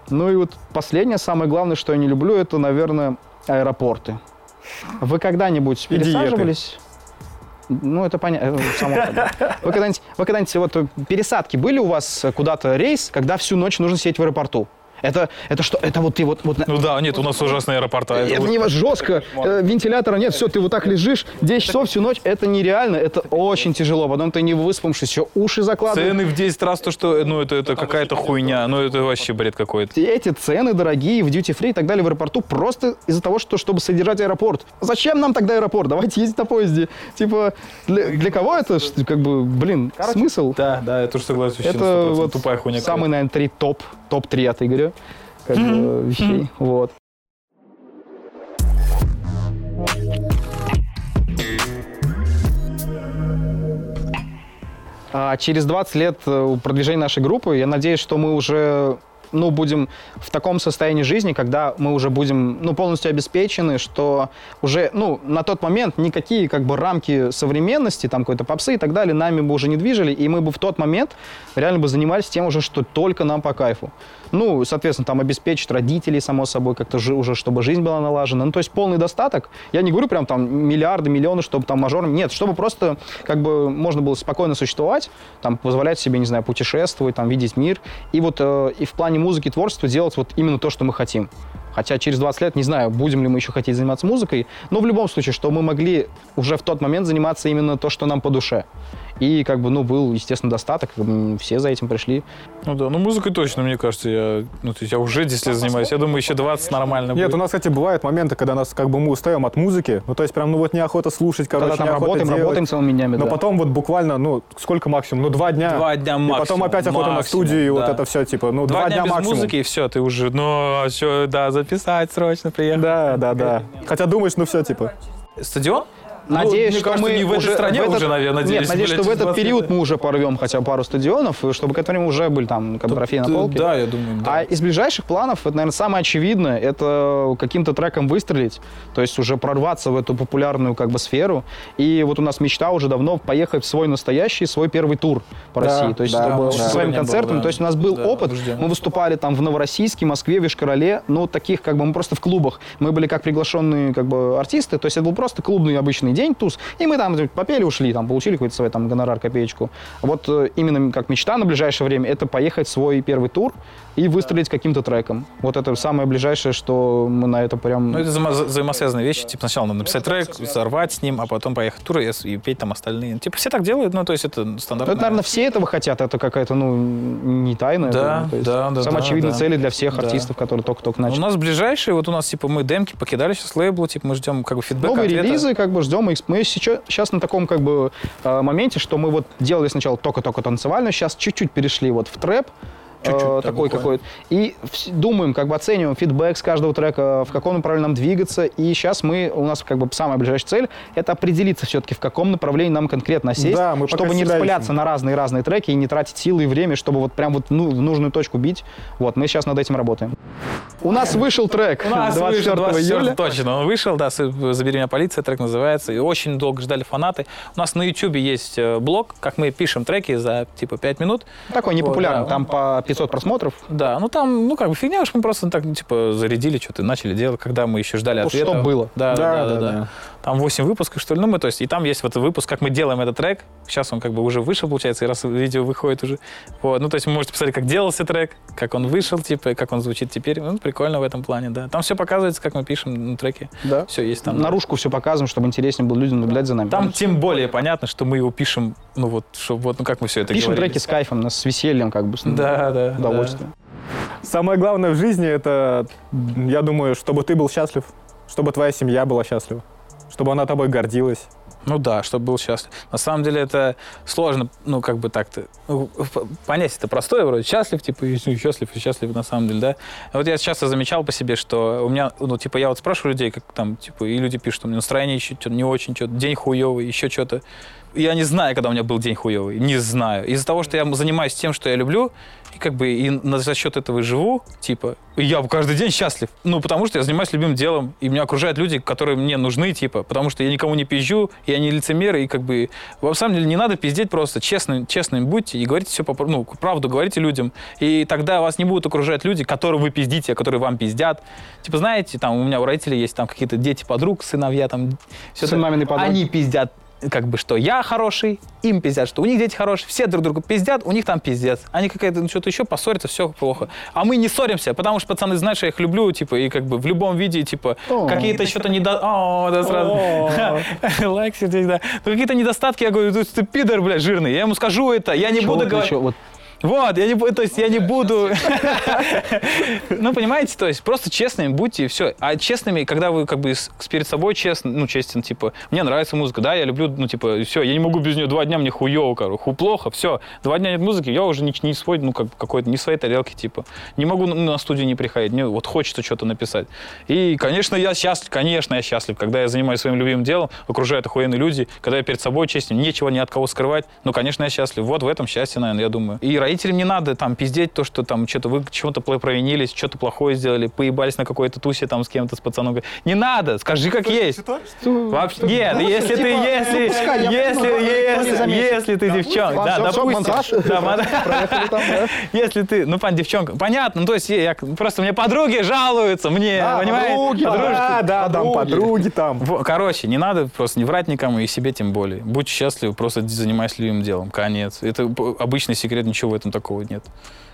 Ну и вот последнее, самое главное, что я не люблю, это, наверное, аэропорты. Вы когда-нибудь И диеты. пересаживались? Ну, это понятно, собой. Вы когда-нибудь, вы когда-нибудь вот э, пересадки были у вас э, куда-то рейс, когда всю ночь нужно сидеть в аэропорту? Это, это что? Это вот ты вот, вот на- Ну да, нет, у нас ужасные аэропорта. Это это вот- не жестко, э, вентилятора нет, все, ты вот так лежишь 10 часов всю ночь, это нереально, это очень тяжело, потом ты не выспавшись, еще уши закладываешь. Цены в 10 раз то, что, ну, это, это какая-то хуйня, ну, это вообще бред какой-то. эти цены дорогие в duty free и так далее в аэропорту просто из-за того, что чтобы содержать аэропорт. Зачем нам тогда аэропорт? Давайте ездить на поезде. Типа, для, для кого это? Как бы, блин, смысл? Да, да, я тоже согласен. Это 100%. вот тупая хуйня. самый, наверное, три топ, топ-3 от Игоря. Как бы, вещей. Вот. А через 20 лет э, продвижения нашей группы, я надеюсь, что мы уже ну, будем в таком состоянии жизни, когда мы уже будем ну, полностью обеспечены, что уже ну, на тот момент никакие как бы рамки современности, там какой-то попсы и так далее, нами бы уже не движили, и мы бы в тот момент реально бы занимались тем уже, что только нам по кайфу. Ну, соответственно, там обеспечить родителей, само собой, как-то уже, чтобы жизнь была налажена. Ну, то есть полный достаток. Я не говорю прям там миллиарды, миллионы, чтобы там мажором. Нет, чтобы просто как бы можно было спокойно существовать, там позволять себе, не знаю, путешествовать, там видеть мир. И вот э, и в плане музыки, творчества делать вот именно то, что мы хотим. Хотя через 20 лет не знаю, будем ли мы еще хотеть заниматься музыкой, но в любом случае, что мы могли уже в тот момент заниматься именно то, что нам по душе. И как бы, ну, был, естественно, достаток, как бы, все за этим пришли. Ну да, ну музыкой точно, мне кажется, я, ну, то есть я уже 10 лет занимаюсь. Я думаю, еще 20 нормально Нет, будет. у нас, кстати, бывают моменты, когда нас как бы мы устаем от музыки, ну то есть прям, ну вот неохота слушать, короче, Когда там работаем, делать. работаем целыми днями, Но да. потом вот буквально, ну, сколько максимум? Ну, два дня. Два дня И потом максимум, опять охота на максимум, студию, и вот да. это все, типа, ну, Два, дня, без максимум. музыки, и все, ты уже, ну, все, да, записать срочно приехать. Да, да, да. Хотя думаешь, ну все, типа. Стадион? Надеюсь, ну, что кажется, мы не в этой стране в этот- уже, наверное, надеюсь. Нет, надеюсь, что в этот 20 период мы уже порвем хотя бы пару стадионов, и чтобы к этому уже были там как бы трофеи на полке. Да, я думаю, да. А из ближайших планов, это, наверное, самое очевидное, это каким-то треком выстрелить, то есть уже прорваться в эту популярную как бы сферу. И вот у нас мечта уже давно поехать в свой настоящий, свой первый тур по Да, России. То есть да, чтобы да. со было, концертами. да. То есть у нас был Да, опыт, ждем. мы выступали там в Новороссийске, Москве, Вишкороле, ну, таких как бы мы просто в клубах. Мы были как приглашенные как бы артисты, то есть это был просто клубный обычный день, туз, и мы там попели, ушли, там получили какой-то свой там гонорар, копеечку. Вот э, именно как мечта на ближайшее время, это поехать в свой первый тур и выстрелить каким-то треком. Вот это самое ближайшее, что мы на это прям... Ну, это взаимо- взаимосвязанные вещи. Типа, сначала надо написать трек, сорвать с ним, а потом поехать в тур и, и петь там остальные. Типа, все так делают, ну, то есть это Ну, стандартно. это, наверное, все этого хотят, это какая-то, ну, не тайна. Да, ну, то есть да, да, Самые да, очевидные да. цели для всех Да. артистов, которые только-только У начали. нас ближайшие, вот у нас, типа, мы демки покидали сейчас лейблу, типа, мы ждем, как бы, фидбэк, Новые ответа. релизы, как бы ждем. Эксп- Мы сейчас на таком как бы э, моменте, что мы вот делали сначала только-только танцевальную, сейчас чуть-чуть перешли вот в трэп. Чуть-чуть, э, такой какой-то. И думаем, как бы оцениваем фидбэк с каждого трека, в каком направлении нам двигаться. И сейчас мы, у нас как бы самая ближайшая цель, это определиться все-таки, в каком направлении нам конкретно сесть, Да, мы чтобы не распыляться на разные-разные треки и не тратить силы и время, чтобы вот прям вот ну, в нужную точку бить. Вот, мы сейчас над этим работаем. У нас вышел трек У нас 24 вышел 24 июля. Точно, он вышел, да, «Забери меня полиция», трек называется. И очень долго ждали фанаты. У нас на YouTube есть э, блог, как мы пишем треки за, типа, 5 минут. Такой непопулярный, Вот, да. там по 500 просмотров. Да, ну там, ну как бы фигня, уж мы просто так, ну, типа, зарядили что-то, начали делать, когда мы еще ждали Ну, ответа. что было. Да, да, да, Да, да, да, да. Да. Там 8 выпусков, что ли, ну мы, то есть, и там есть вот выпуск, как мы делаем этот трек. Сейчас он как бы уже вышел, получается, и раз видео выходит уже. Вот, ну то есть вы можете посмотреть, как делался трек, как он вышел, типа, как он звучит теперь. Ну, прикольно в этом плане, да. Там все показывается, как мы пишем ну, треки. Да. Все есть там. Наружку все показываем, чтобы интереснее было людям наблюдать за нами. Там тем более понятно, что мы его пишем, ну вот, что вот, ну как мы все это Пишем говорили. треки с кайфом, с весельем, как бы, с Да, да. удовольствием. Самое главное в жизни это, я думаю, чтобы ты был счастлив, чтобы твоя семья была счастлива, чтобы она тобой гордилась. Ну да, чтобы был счастлив. На самом деле это сложно, ну как бы так-то. ну, понять это простое вроде. Счастлив, типа, и, счастлив, и счастлив на самом деле, да. А Вот я часто замечал по себе, что у меня, ну типа я вот спрашиваю людей, как там, типа, и люди пишут, что у меня настроение еще не очень, что-то, день хуевый, еще что-то. Я не знаю, когда у меня был день хуевый, не знаю. Из-за того, что я занимаюсь тем, что я люблю, и как бы и на- за счет этого и живу, типа, и я каждый день счастлив. Ну, потому что я занимаюсь любимым делом, и меня окружают люди, которые мне нужны, типа, потому что я никому не пизжу, я не лицемер, и как бы, на самом деле, не надо пиздеть просто, честно, честным будьте и говорите все, по, ну, правду говорите людям, и тогда вас не будут окружать люди, которым вы пиздите, а которые вам пиздят. Типа, знаете, там, у меня у родителей есть там какие-то дети подруг, сыновья, там, всё Сын это. маминой подруги. Они пиздят как бы, что я хороший, им пиздят, что у них дети хорошие, все друг другу пиздят, у них там пиздец. Они какая-то, ну, что-то еще поссорятся, все плохо. А мы не ссоримся, потому что пацаны знают, что я их люблю, типа, и как бы в любом виде, типа, какие-то что-то недо... О, да, сразу. Лайк сердечко, да. Ну, какие-то недостатки, я говорю, «Ну, ты пидор, блядь, жирный. Я ему скажу это, я не буду говорить. Вот я не буду, то есть я не буду... Ну, понимаете, то есть просто честными будьте и все. А честными, когда вы как бы перед собой честно, ну, честен, типа, мне нравится музыка, да, я люблю, ну, типа, все, я не могу без нее два дня, мне хуево, короче, ху плохо, все. Два дня нет музыки, я уже не, не свой, ну, как какой-то, не своей тарелки, типа. Не могу ну, на студию не приходить, мне вот хочется что-то написать. И, конечно, я счастлив, конечно, я счастлив, когда я занимаюсь своим любимым делом, окружают охуенные люди, когда я перед собой честен, нечего ни от кого скрывать, ну, конечно, я счастлив. Вот в этом счастье, наверное, я думаю. И родителям не надо там пиздеть то, что там что-то вы чего-то провинились, что-то плохое сделали, поебались на какой-то тусе там с кем-то, с пацаном. Не надо, скажи как есть. Вообще, нет, если ты, если, я если, не если, заметит. если ты девчонка, да, допустим, если ты, ну, пан, девчонка, понятно, ну, то есть я, просто мне подруги жалуются, мне, Да, понимаете? подруги. Да, да, там подруги. там. Короче, не надо просто не врать никому и себе тем более. Будь счастлив, просто занимайся любимым делом. Конец. Это обычный секрет, ничего в этом такого нет.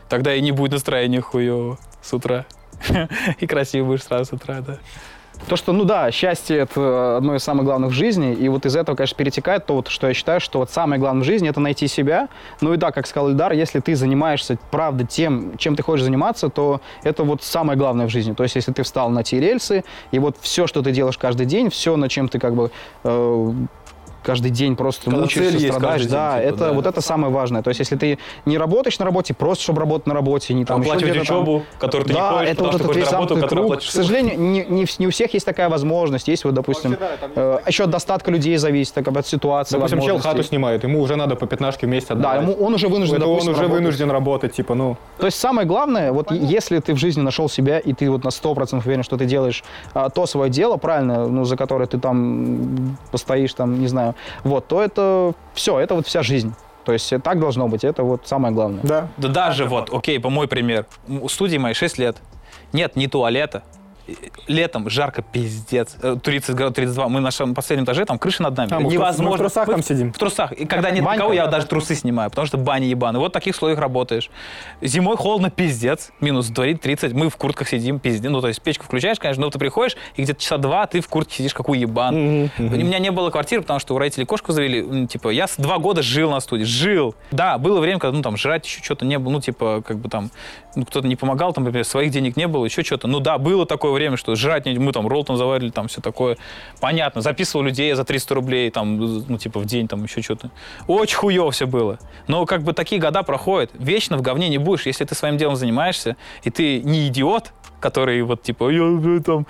Тогда и не будет настроения хуевого с утра. И красивый будешь сразу с утра, да. То, что, ну да, счастье это одно из самых главных в жизни, и вот из этого, конечно, перетекает то, вот, что я считаю, что вот самое главное в жизни это найти себя. Ну и да, как сказал Ильдар, если ты занимаешься, правда, тем, чем ты хочешь заниматься, то это вот самое главное в жизни. То есть, если ты встал на те рельсы, и вот все, что ты делаешь каждый день, все, над чем ты как бы э, каждый день просто Когда мучаешься, цель есть страдаешь, да, день, типа, это да. вот это самое важное. То есть, если ты не работаешь на работе, просто чтобы работать на работе, не там еще Оплачивать там- учебу, которую ты не да, ходишь, это потому вот что этот работу, которую круг. оплачиваешь. К сожалению, не, не, не у всех есть такая возможность. Есть вот, допустим, э, еще от достатка людей зависит, так, от ситуации, Допустим, чел хату снимает, ему уже надо по пятнашке в месяц Да, отдавать. ему, он уже вынужден, Это он уже работать. вынужден работать, типа, ну... То есть самое главное, вот если ты в жизни нашел себя, и ты вот на 100% уверен, что ты делаешь а, то свое дело правильно, ну, за которое ты там постоишь, там, не знаю, вот, то это все, это вот вся жизнь. То есть э, так должно быть, это вот самое главное. Да. Да даже вот, окей, по мой пример. У студии моей 6 лет. Нет ни туалета. Летом жарко пиздец. Э, 30 градусов, 32. Мы на нашем последнем этаже, там крыша над нами. А, мы Невозможно. мы в трусах Мы там сидим. В трусах. И когда нет Банька, никого, я да, даже трусы снимаю, потому что баня ебаная. Вот в таких слоях работаешь. Зимой холодно пиздец. Минус творит 30. Мы в куртках сидим пиздец. Ну, то есть печку включаешь, конечно, но ты приходишь, и где-то часа два ты в куртке сидишь, как уебан. У меня не было квартиры, потому что у родителей кошку завели. Типа, я два года жил на студии. Жил. Да, было время, когда, ну, там, жрать еще что-то не было. Ну, типа, как бы там, ну, кто-то не помогал, там, например, своих денег не было, еще что-то. Ну, да, было такое время, что жрать, не- мы там ролл там заварили, там, все такое. Понятно. Записывал людей за 300 рублей, там, ну, типа, в день, там, еще что-то. Очень хуево все было. Но, как бы, такие года проходят. Вечно в говне не будешь, если ты своим делом занимаешься, и ты не идиот, который вот, типа, я, э, там,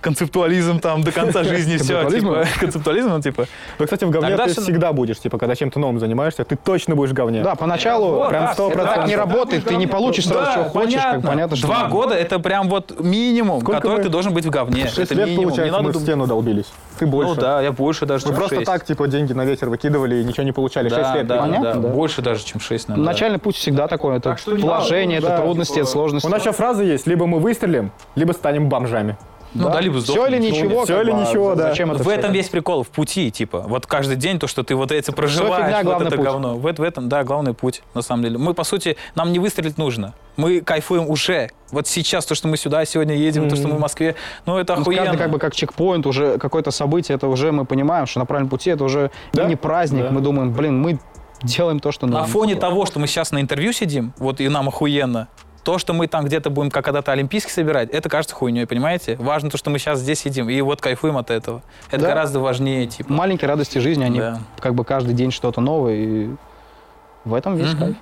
концептуализм там до конца жизни, все, Концептуализм? типа, концептуализм, ну, типа, Ну, кстати, в говне Тогда ты всегда будешь, типа, когда чем-то новым занимаешься, ты точно будешь в говне. Да, поначалу Вот, прям 100% это так не работает, ты не получишь сразу, что хочешь, как понятно. понятно, что... Два года это прям вот минимум, который ты должен быть в говне. Шесть это минимум. не надо мы в думать- стену долбились. Ты больше. Ну да, я больше даже, Мы чем просто шесть. так, типа, деньги на ветер выкидывали и ничего не получали. да, Шесть лет. да, Понятно. Больше даже, чем 6, наверное. Начальный путь всегда такой, это положение, это трудности, это сложности. У нас сейчас фраза есть, либо мы выстрелим, либо станем бомжами. Ну да, либо Все или ничего. как или бы, а ничего, да. Зачем это В этом весь прикол, в пути, типа. Вот каждый день то, что ты вот это проживаешь, фигня, вот это путь. говно. В, в этом, да, главный путь, на самом деле. Мы, по сути, нам не выстрелить нужно. Мы кайфуем уже. Вот сейчас то, что мы сюда сегодня едем, то, что мы в Москве, ну это Ну, охуенно. Каждый как бы как чекпоинт, уже какое-то событие, это уже мы понимаем, что на правильном пути, это уже Да, не праздник, да. мы думаем, блин, мы делаем то, что На нужно. фоне того, что мы сейчас на интервью сидим, вот и нам охуенно, то, что мы там где-то будем как когда-то олимпийский собирать, это кажется хуйней, понимаете? Важно то, что мы сейчас здесь сидим, и вот кайфуем от этого. Это Да. гораздо важнее, типа. Маленькие радости жизни, они Да. как бы каждый день что-то новое, и в этом весь Мгм. кайф.